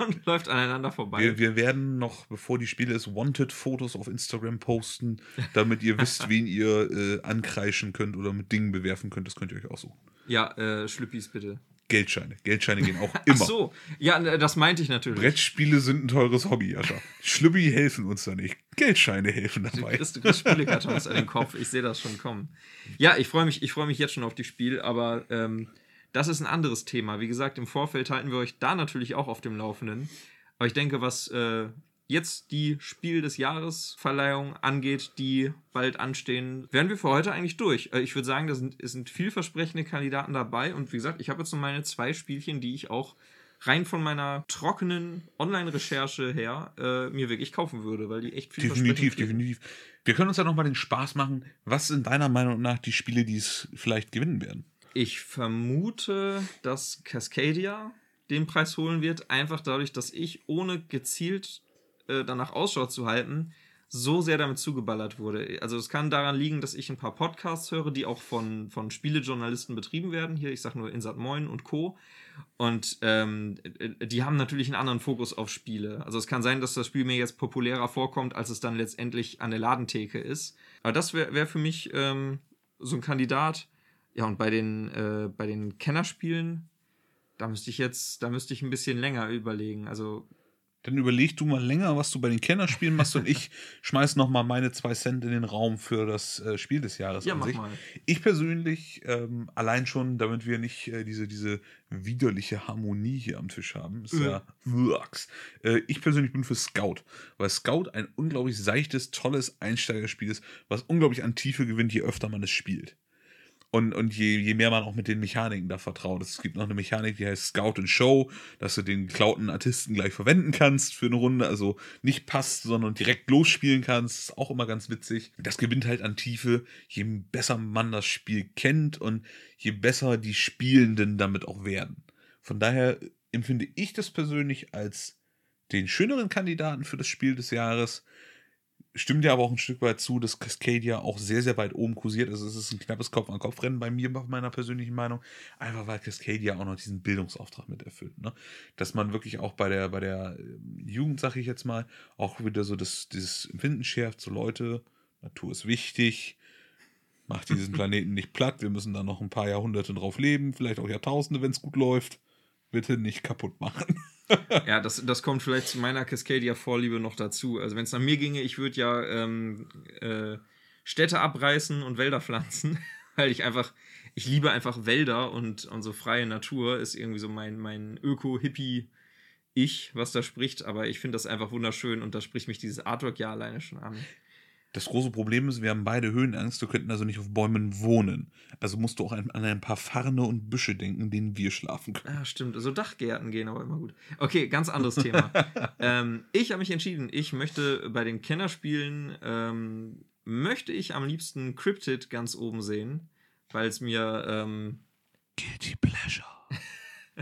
und läuft aneinander vorbei. Wir, wir, werden noch, bevor die Spiele ist, Wanted-Fotos auf Instagram posten, damit ihr wisst, wen ihr äh, ankreischen könnt oder mit Dingen bewerfen könnt. Das könnt ihr euch aussuchen. Ja, äh, Schlüppis bitte. Geldscheine. Geldscheine gehen auch immer. Ach so, ja, das meinte ich natürlich. Brettspiele sind ein teures Hobby, Jascha. Schlüppi helfen uns da nicht. Geldscheine helfen dabei. Du kriegst, du kriegst Spielekartons an den Kopf. Ich sehe das schon kommen. Ja, ich freue mich, freu mich jetzt schon auf die Spiel, aber ähm, das ist ein anderes Thema. Wie gesagt, im Vorfeld halten wir euch da natürlich auch auf dem Laufenden. Aber ich denke, was äh, jetzt die Spiel des Jahres Verleihung angeht, die bald anstehen, wären wir für heute eigentlich durch. Äh, ich würde sagen, da sind, es sind vielversprechende Kandidaten dabei. Und wie gesagt, ich habe jetzt noch meine zwei Spielchen, die ich auch rein von meiner trockenen Online-Recherche her äh, mir wirklich kaufen würde, weil die echt viel Definitiv, definitiv. Wir können uns ja nochmal den Spaß machen. Was sind deiner Meinung nach die Spiele, die es vielleicht gewinnen werden? Ich vermute, dass Cascadia den Preis holen wird, einfach dadurch, dass ich, ohne gezielt äh, danach Ausschau zu halten, so sehr damit zugeballert wurde. Also es kann daran liegen, dass ich ein paar Podcasts höre, die auch von, von Spielejournalisten betrieben werden. Hier, ich sag nur Insat Moin und Co. Und ähm, die haben natürlich einen anderen Fokus auf Spiele. Also es kann sein, dass das Spiel mir jetzt populärer vorkommt, als es dann letztendlich an der Ladentheke ist. Aber das wäre wär für mich ähm, so ein Kandidat. Ja, und bei den, äh, bei den Kennerspielen, da müsste ich jetzt, da müsste ich ein bisschen länger überlegen. Also. Dann überleg du mal länger, was du bei den Kennerspielen machst und ich schmeiß noch mal meine zwei Cent in den Raum für das äh, Spiel des Jahres ja, mach sich. Mal. Ich persönlich, ähm, allein schon, damit wir nicht äh, diese, diese widerliche Harmonie hier am Tisch haben, ist ja, ja äh, ich persönlich bin für Scout, weil Scout ein unglaublich seichtes, tolles Einsteigerspiel ist, was unglaublich an Tiefe gewinnt, je öfter man es spielt. Und, und je, je mehr man auch mit den Mechaniken da vertraut. Es gibt noch eine Mechanik, die heißt Scout and Show, dass du den geklauten Artisten gleich verwenden kannst für eine Runde. Also nicht passt, sondern direkt losspielen kannst. ist auch immer ganz witzig. Das gewinnt halt an Tiefe, je besser man das Spiel kennt und je besser die Spielenden damit auch werden. Von daher empfinde ich das persönlich als den schöneren Kandidaten für das Spiel des Jahres. Stimmt ja aber auch ein Stück weit zu, dass Cascadia auch sehr, sehr weit oben kursiert. Also es ist ein knappes Kopf-an-Kopf-Rennen bei mir, nach meiner persönlichen Meinung. Einfach weil Cascadia auch noch diesen Bildungsauftrag mit erfüllt. Ne? Dass man wirklich auch bei der, bei der ähm, Jugend, sag ich jetzt mal, auch wieder so das, dieses Empfinden schärft, so Leute, Natur ist wichtig, macht diesen Planeten nicht platt, wir müssen da noch ein paar Jahrhunderte drauf leben, vielleicht auch Jahrtausende, wenn es gut läuft. Bitte nicht kaputt machen. ja, das, das kommt vielleicht zu meiner Cascadia-Vorliebe noch dazu. Also, wenn es nach mir ginge, ich würde ja ähm, äh, Städte abreißen und Wälder pflanzen, weil ich einfach, ich liebe einfach Wälder und, und so freie Natur ist irgendwie so mein, mein Öko-Hippie-Ich, was da spricht. Aber ich finde das einfach wunderschön und da spricht mich dieses Artwork ja alleine schon an. Das große Problem ist, wir haben beide Höhenangst, wir könnten also nicht auf Bäumen wohnen. Also musst du auch an, ein paar Farne und Büsche denken, in denen wir schlafen können. Ja, stimmt. Also Dachgärten gehen aber immer gut. Okay, ganz anderes Thema. ähm, ich habe mich entschieden, ich möchte bei den Kennerspielen, ähm, möchte ich am liebsten Cryptid ganz oben sehen, weil es mir... Ähm, Guilty Pleasure.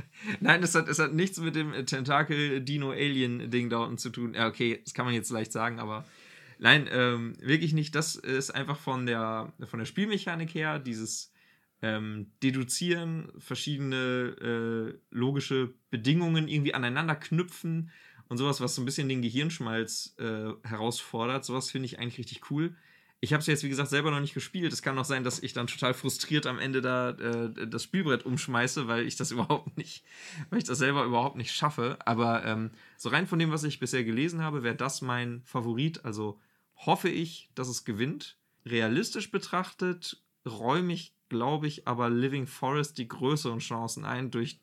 Nein, es hat, es hat nichts mit dem Tentakel-Dino-Alien-Ding da unten zu tun. Ja, okay, das kann man jetzt leicht sagen, aber Nein, ähm, wirklich nicht. Das ist einfach von der, von der Spielmechanik her, dieses ähm, Deduzieren, verschiedene äh, logische Bedingungen irgendwie aneinander knüpfen und sowas, was so ein bisschen den Gehirnschmalz äh, herausfordert. Sowas finde ich eigentlich richtig cool. Ich habe es jetzt, wie gesagt, selber noch nicht gespielt. Es kann auch sein, dass ich dann total frustriert am Ende da äh, das Spielbrett umschmeiße, weil ich das überhaupt nicht, weil ich das selber überhaupt nicht schaffe. Aber ähm, so rein von dem, was ich bisher gelesen habe, wäre das mein Favorit. Also hoffe ich, dass es gewinnt. Realistisch betrachtet räume ich, glaube ich, aber Living Forest die größeren Chancen ein durch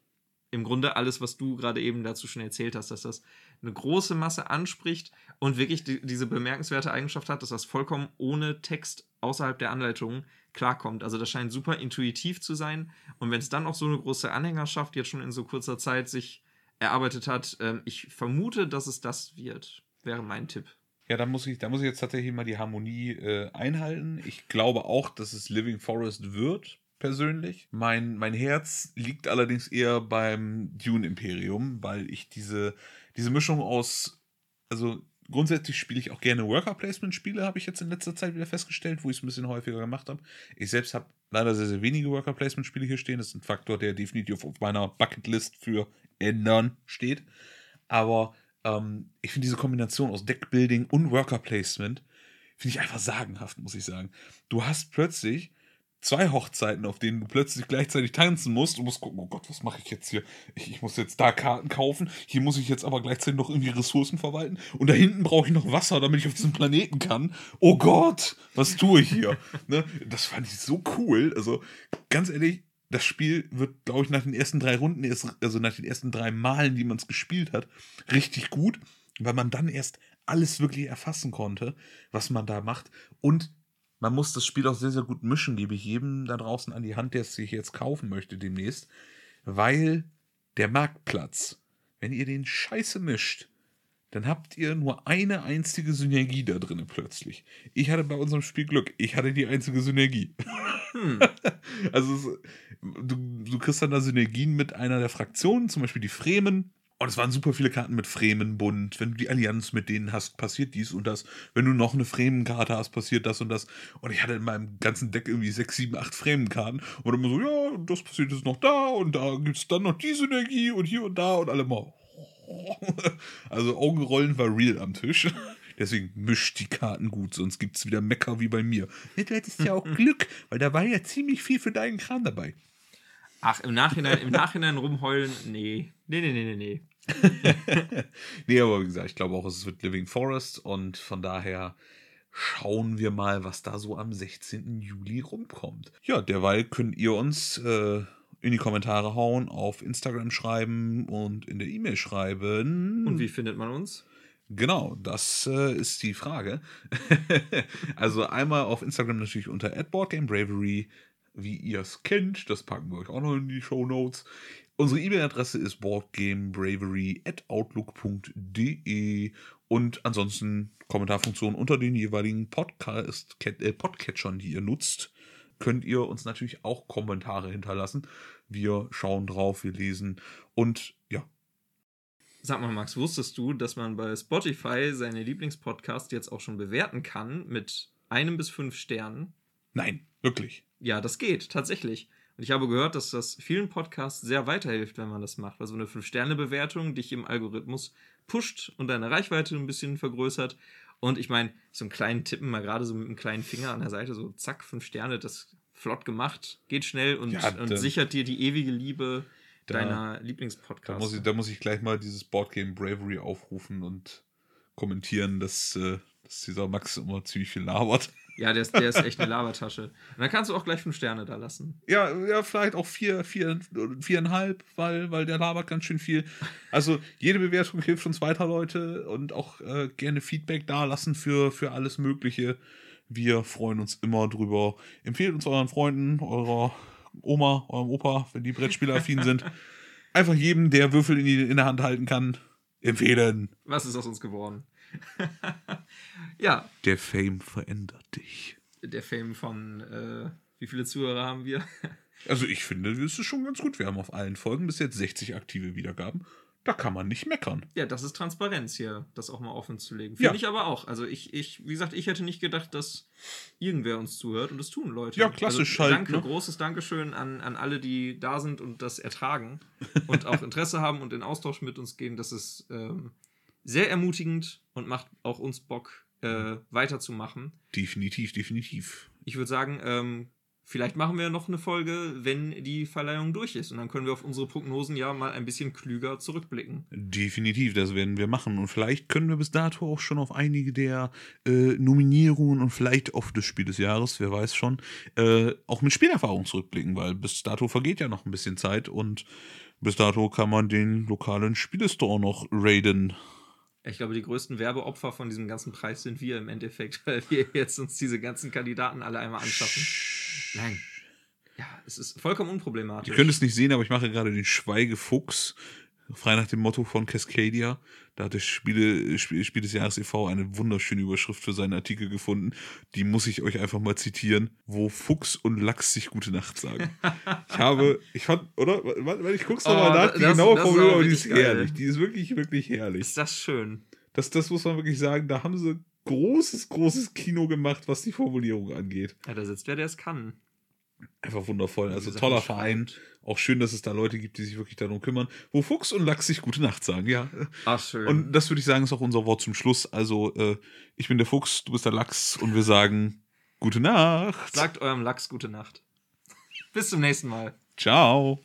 im Grunde alles, was du gerade eben dazu schon erzählt hast, dass das eine große Masse anspricht und wirklich die, diese bemerkenswerte Eigenschaft hat, dass das vollkommen ohne Text außerhalb der Anleitung klarkommt. Also das scheint super intuitiv zu sein. Und wenn es dann auch so eine große Anhängerschaft jetzt schon in so kurzer Zeit sich erarbeitet hat, äh, ich vermute, dass es das wird. Wäre mein Tipp. Ja, da muss ich, da muss ich jetzt tatsächlich mal die Harmonie äh, einhalten. Ich glaube auch, dass es Living Forest wird, persönlich. Mein, mein Herz liegt allerdings eher beim Dune Imperium, weil ich diese, diese Mischung aus, also grundsätzlich spiele ich auch gerne Worker Placement Spiele, habe ich jetzt in letzter Zeit wieder festgestellt, wo ich es ein bisschen häufiger gemacht habe. Ich selbst habe leider sehr, sehr wenige Worker Placement Spiele hier stehen. Das ist ein Faktor, der definitiv auf meiner Bucketlist für ändern steht. Aber ähm, ich finde diese Kombination aus Deckbuilding und Worker Placement, finde ich einfach sagenhaft, muss ich sagen. Du hast plötzlich zwei Hochzeiten, auf denen du plötzlich gleichzeitig tanzen musst. Du musst gucken, oh Gott, was mache ich jetzt hier? Ich, ich, muss jetzt da Karten kaufen. Hier muss ich jetzt aber gleichzeitig noch irgendwie Ressourcen verwalten. Und da hinten brauche ich noch Wasser, damit ich auf diesen Planeten kann. Oh Gott, was tue ich hier? ne? Das fand ich so cool. Also, ganz ehrlich, das Spiel wird, glaube ich, nach den ersten drei Runden, also nach den ersten drei Malen, die man es gespielt hat, richtig gut, weil man dann erst alles wirklich erfassen konnte, was man da macht. Und man muss das Spiel auch sehr, sehr gut mischen, gebe ich jedem da draußen an die Hand, der es sich jetzt kaufen möchte demnächst, weil der Marktplatz, wenn ihr den Scheiße mischt, dann habt ihr nur eine einzige Synergie da drin plötzlich. Ich hatte bei unserem Spiel Glück. Ich hatte die einzige Synergie. Hm. also es, du, du kriegst dann da Synergien mit einer der Fraktionen, zum Beispiel die Fremen. Und es waren super viele Karten mit Fremenbund. Wenn du die Allianz mit denen hast, passiert dies und das. Wenn du noch eine Fremenkarte hast, passiert das und das. Und ich hatte in meinem ganzen Deck irgendwie sechs, sieben, acht Fremenkarten. Und immer so, ja, das passiert jetzt noch da und da gibt es dann noch die Synergie und hier und da und alle mal. Also Augenrollen war real am Tisch. Deswegen mischt die Karten gut, sonst gibt es wieder Mecker wie bei mir. Du hättest ja auch Glück, weil da war ja ziemlich viel für deinen Kram dabei. Ach, im Nachhinein, im Nachhinein rumheulen, nee. Nee, nee, nee, nee, nee. nee, aber wie gesagt, ich glaube auch, es wird Living Forest und von daher schauen wir mal, was da so am 16. Juli rumkommt. Ja, derweil könnt ihr uns äh, in die Kommentare hauen, auf Instagram schreiben und in der E-Mail schreiben. Und wie findet man uns? Genau, das äh, ist die Frage. also einmal auf Instagram natürlich unter @boardgamebravery, wie ihr es kennt. Das packen wir euch auch noch in die Show Notes. Unsere E-Mail-Adresse ist boardgamebravery@outlook.de und ansonsten Kommentarfunktion unter den jeweiligen Podcast äh, Podcatchern, die ihr nutzt, könnt ihr uns natürlich auch Kommentare hinterlassen. Wir schauen drauf, wir lesen und ja, Sag mal, Max, wusstest du, dass man bei Spotify seine Lieblingspodcasts jetzt auch schon bewerten kann mit einem bis fünf Sternen? Nein, wirklich. Ja, das geht, tatsächlich. Und ich habe gehört, dass das vielen Podcasts sehr weiterhilft, wenn man das macht, weil so eine fünf sterne bewertung dich im Algorithmus pusht und deine Reichweite ein bisschen vergrößert. Und ich meine, so einen kleinen Tippen, mal gerade so mit einem kleinen Finger an der Seite, so zack, fünf Sterne, das flott gemacht, geht schnell und, ja, und sichert dir die ewige Liebe da, deiner Lieblingspodcasts. Da muss, ich, da muss ich gleich mal dieses Boardgame Bravery aufrufen und kommentieren, dass, äh, dass dieser Max immer ziemlich viel labert. Ja, der ist, der ist echt eine Labertasche. Und dann kannst du auch gleich fünf Sterne da lassen. Ja, ja vielleicht auch vier, vier, viereinhalb, weil, weil der labert ganz schön viel. Also jede Bewertung hilft uns weiter, Leute. Und auch äh, gerne Feedback da lassen für, für alles Mögliche. Wir freuen uns immer drüber. Empfehlt uns euren Freunden, eurer Oma, eurem Opa, wenn die Brettspielaffin sind. Einfach jedem, der Würfel in, die, in der Hand halten kann, empfehlen. Was ist aus uns geworden? ja. Der Fame verändert dich. Der Fame von, äh, wie viele Zuhörer haben wir? also ich finde, das ist schon ganz gut. Wir haben auf allen Folgen bis jetzt 60 aktive Wiedergaben. Da kann man nicht meckern. Ja, das ist Transparenz hier, das auch mal offen zu legen. Finde ja. ich aber auch. Also ich, ich, wie gesagt, ich hätte nicht gedacht, dass irgendwer uns zuhört und das tun Leute. Ja, klassisch also, Danke, ne? großes Dankeschön an, an alle, die da sind und das ertragen und auch Interesse haben und in Austausch mit uns gehen. Das ist ähm, sehr ermutigend und macht auch uns Bock, äh, weiterzumachen. Definitiv, definitiv. Ich würde sagen, ähm, vielleicht machen wir noch eine Folge, wenn die Verleihung durch ist. Und dann können wir auf unsere Prognosen ja mal ein bisschen klüger zurückblicken. Definitiv, das werden wir machen. Und vielleicht können wir bis dato auch schon auf einige der äh, Nominierungen und vielleicht auf das Spiel des Jahres, wer weiß schon, äh, auch mit Spielerfahrung zurückblicken, weil bis dato vergeht ja noch ein bisschen Zeit und bis dato kann man den lokalen Spielestore noch raiden. Ich glaube, die größten Werbeopfer von diesem ganzen Preis sind wir im Endeffekt, weil wir jetzt uns diese ganzen Kandidaten alle einmal anschaffen. Nein. Ja, es ist vollkommen unproblematisch. Ihr könnt es nicht sehen, aber ich mache gerade den Schweigefuchs frei nach dem Motto von Cascadia. Da hat der Spiele, Spiel, Spiel des Jahres e.V. eine wunderschöne Überschrift für seinen Artikel gefunden. Die muss ich euch einfach mal zitieren, wo Fuchs und Lachs sich gute Nacht sagen. ich habe, ich fand, oder? Weil ich guck's nochmal oh, nach, die das, genaue Formulierung, aber die ist geil. herrlich. Die ist wirklich, wirklich herrlich. Ist das schön. Das, das muss man wirklich sagen, da haben sie großes, großes Kino gemacht, was die Formulierung angeht. Ja, da sitzt wer, der es kann. Einfach wundervoll. Also toller Verein. Auch schön, dass es da Leute gibt, die sich wirklich darum kümmern, wo Fuchs und Lachs sich gute Nacht sagen, ja. Ach, schön. Und das würde ich sagen, ist auch unser Wort zum Schluss. Also, äh, ich bin der Fuchs, du bist der Lachs und wir sagen gute Nacht. Sagt eurem Lachs gute Nacht. Bis zum nächsten Mal. Ciao.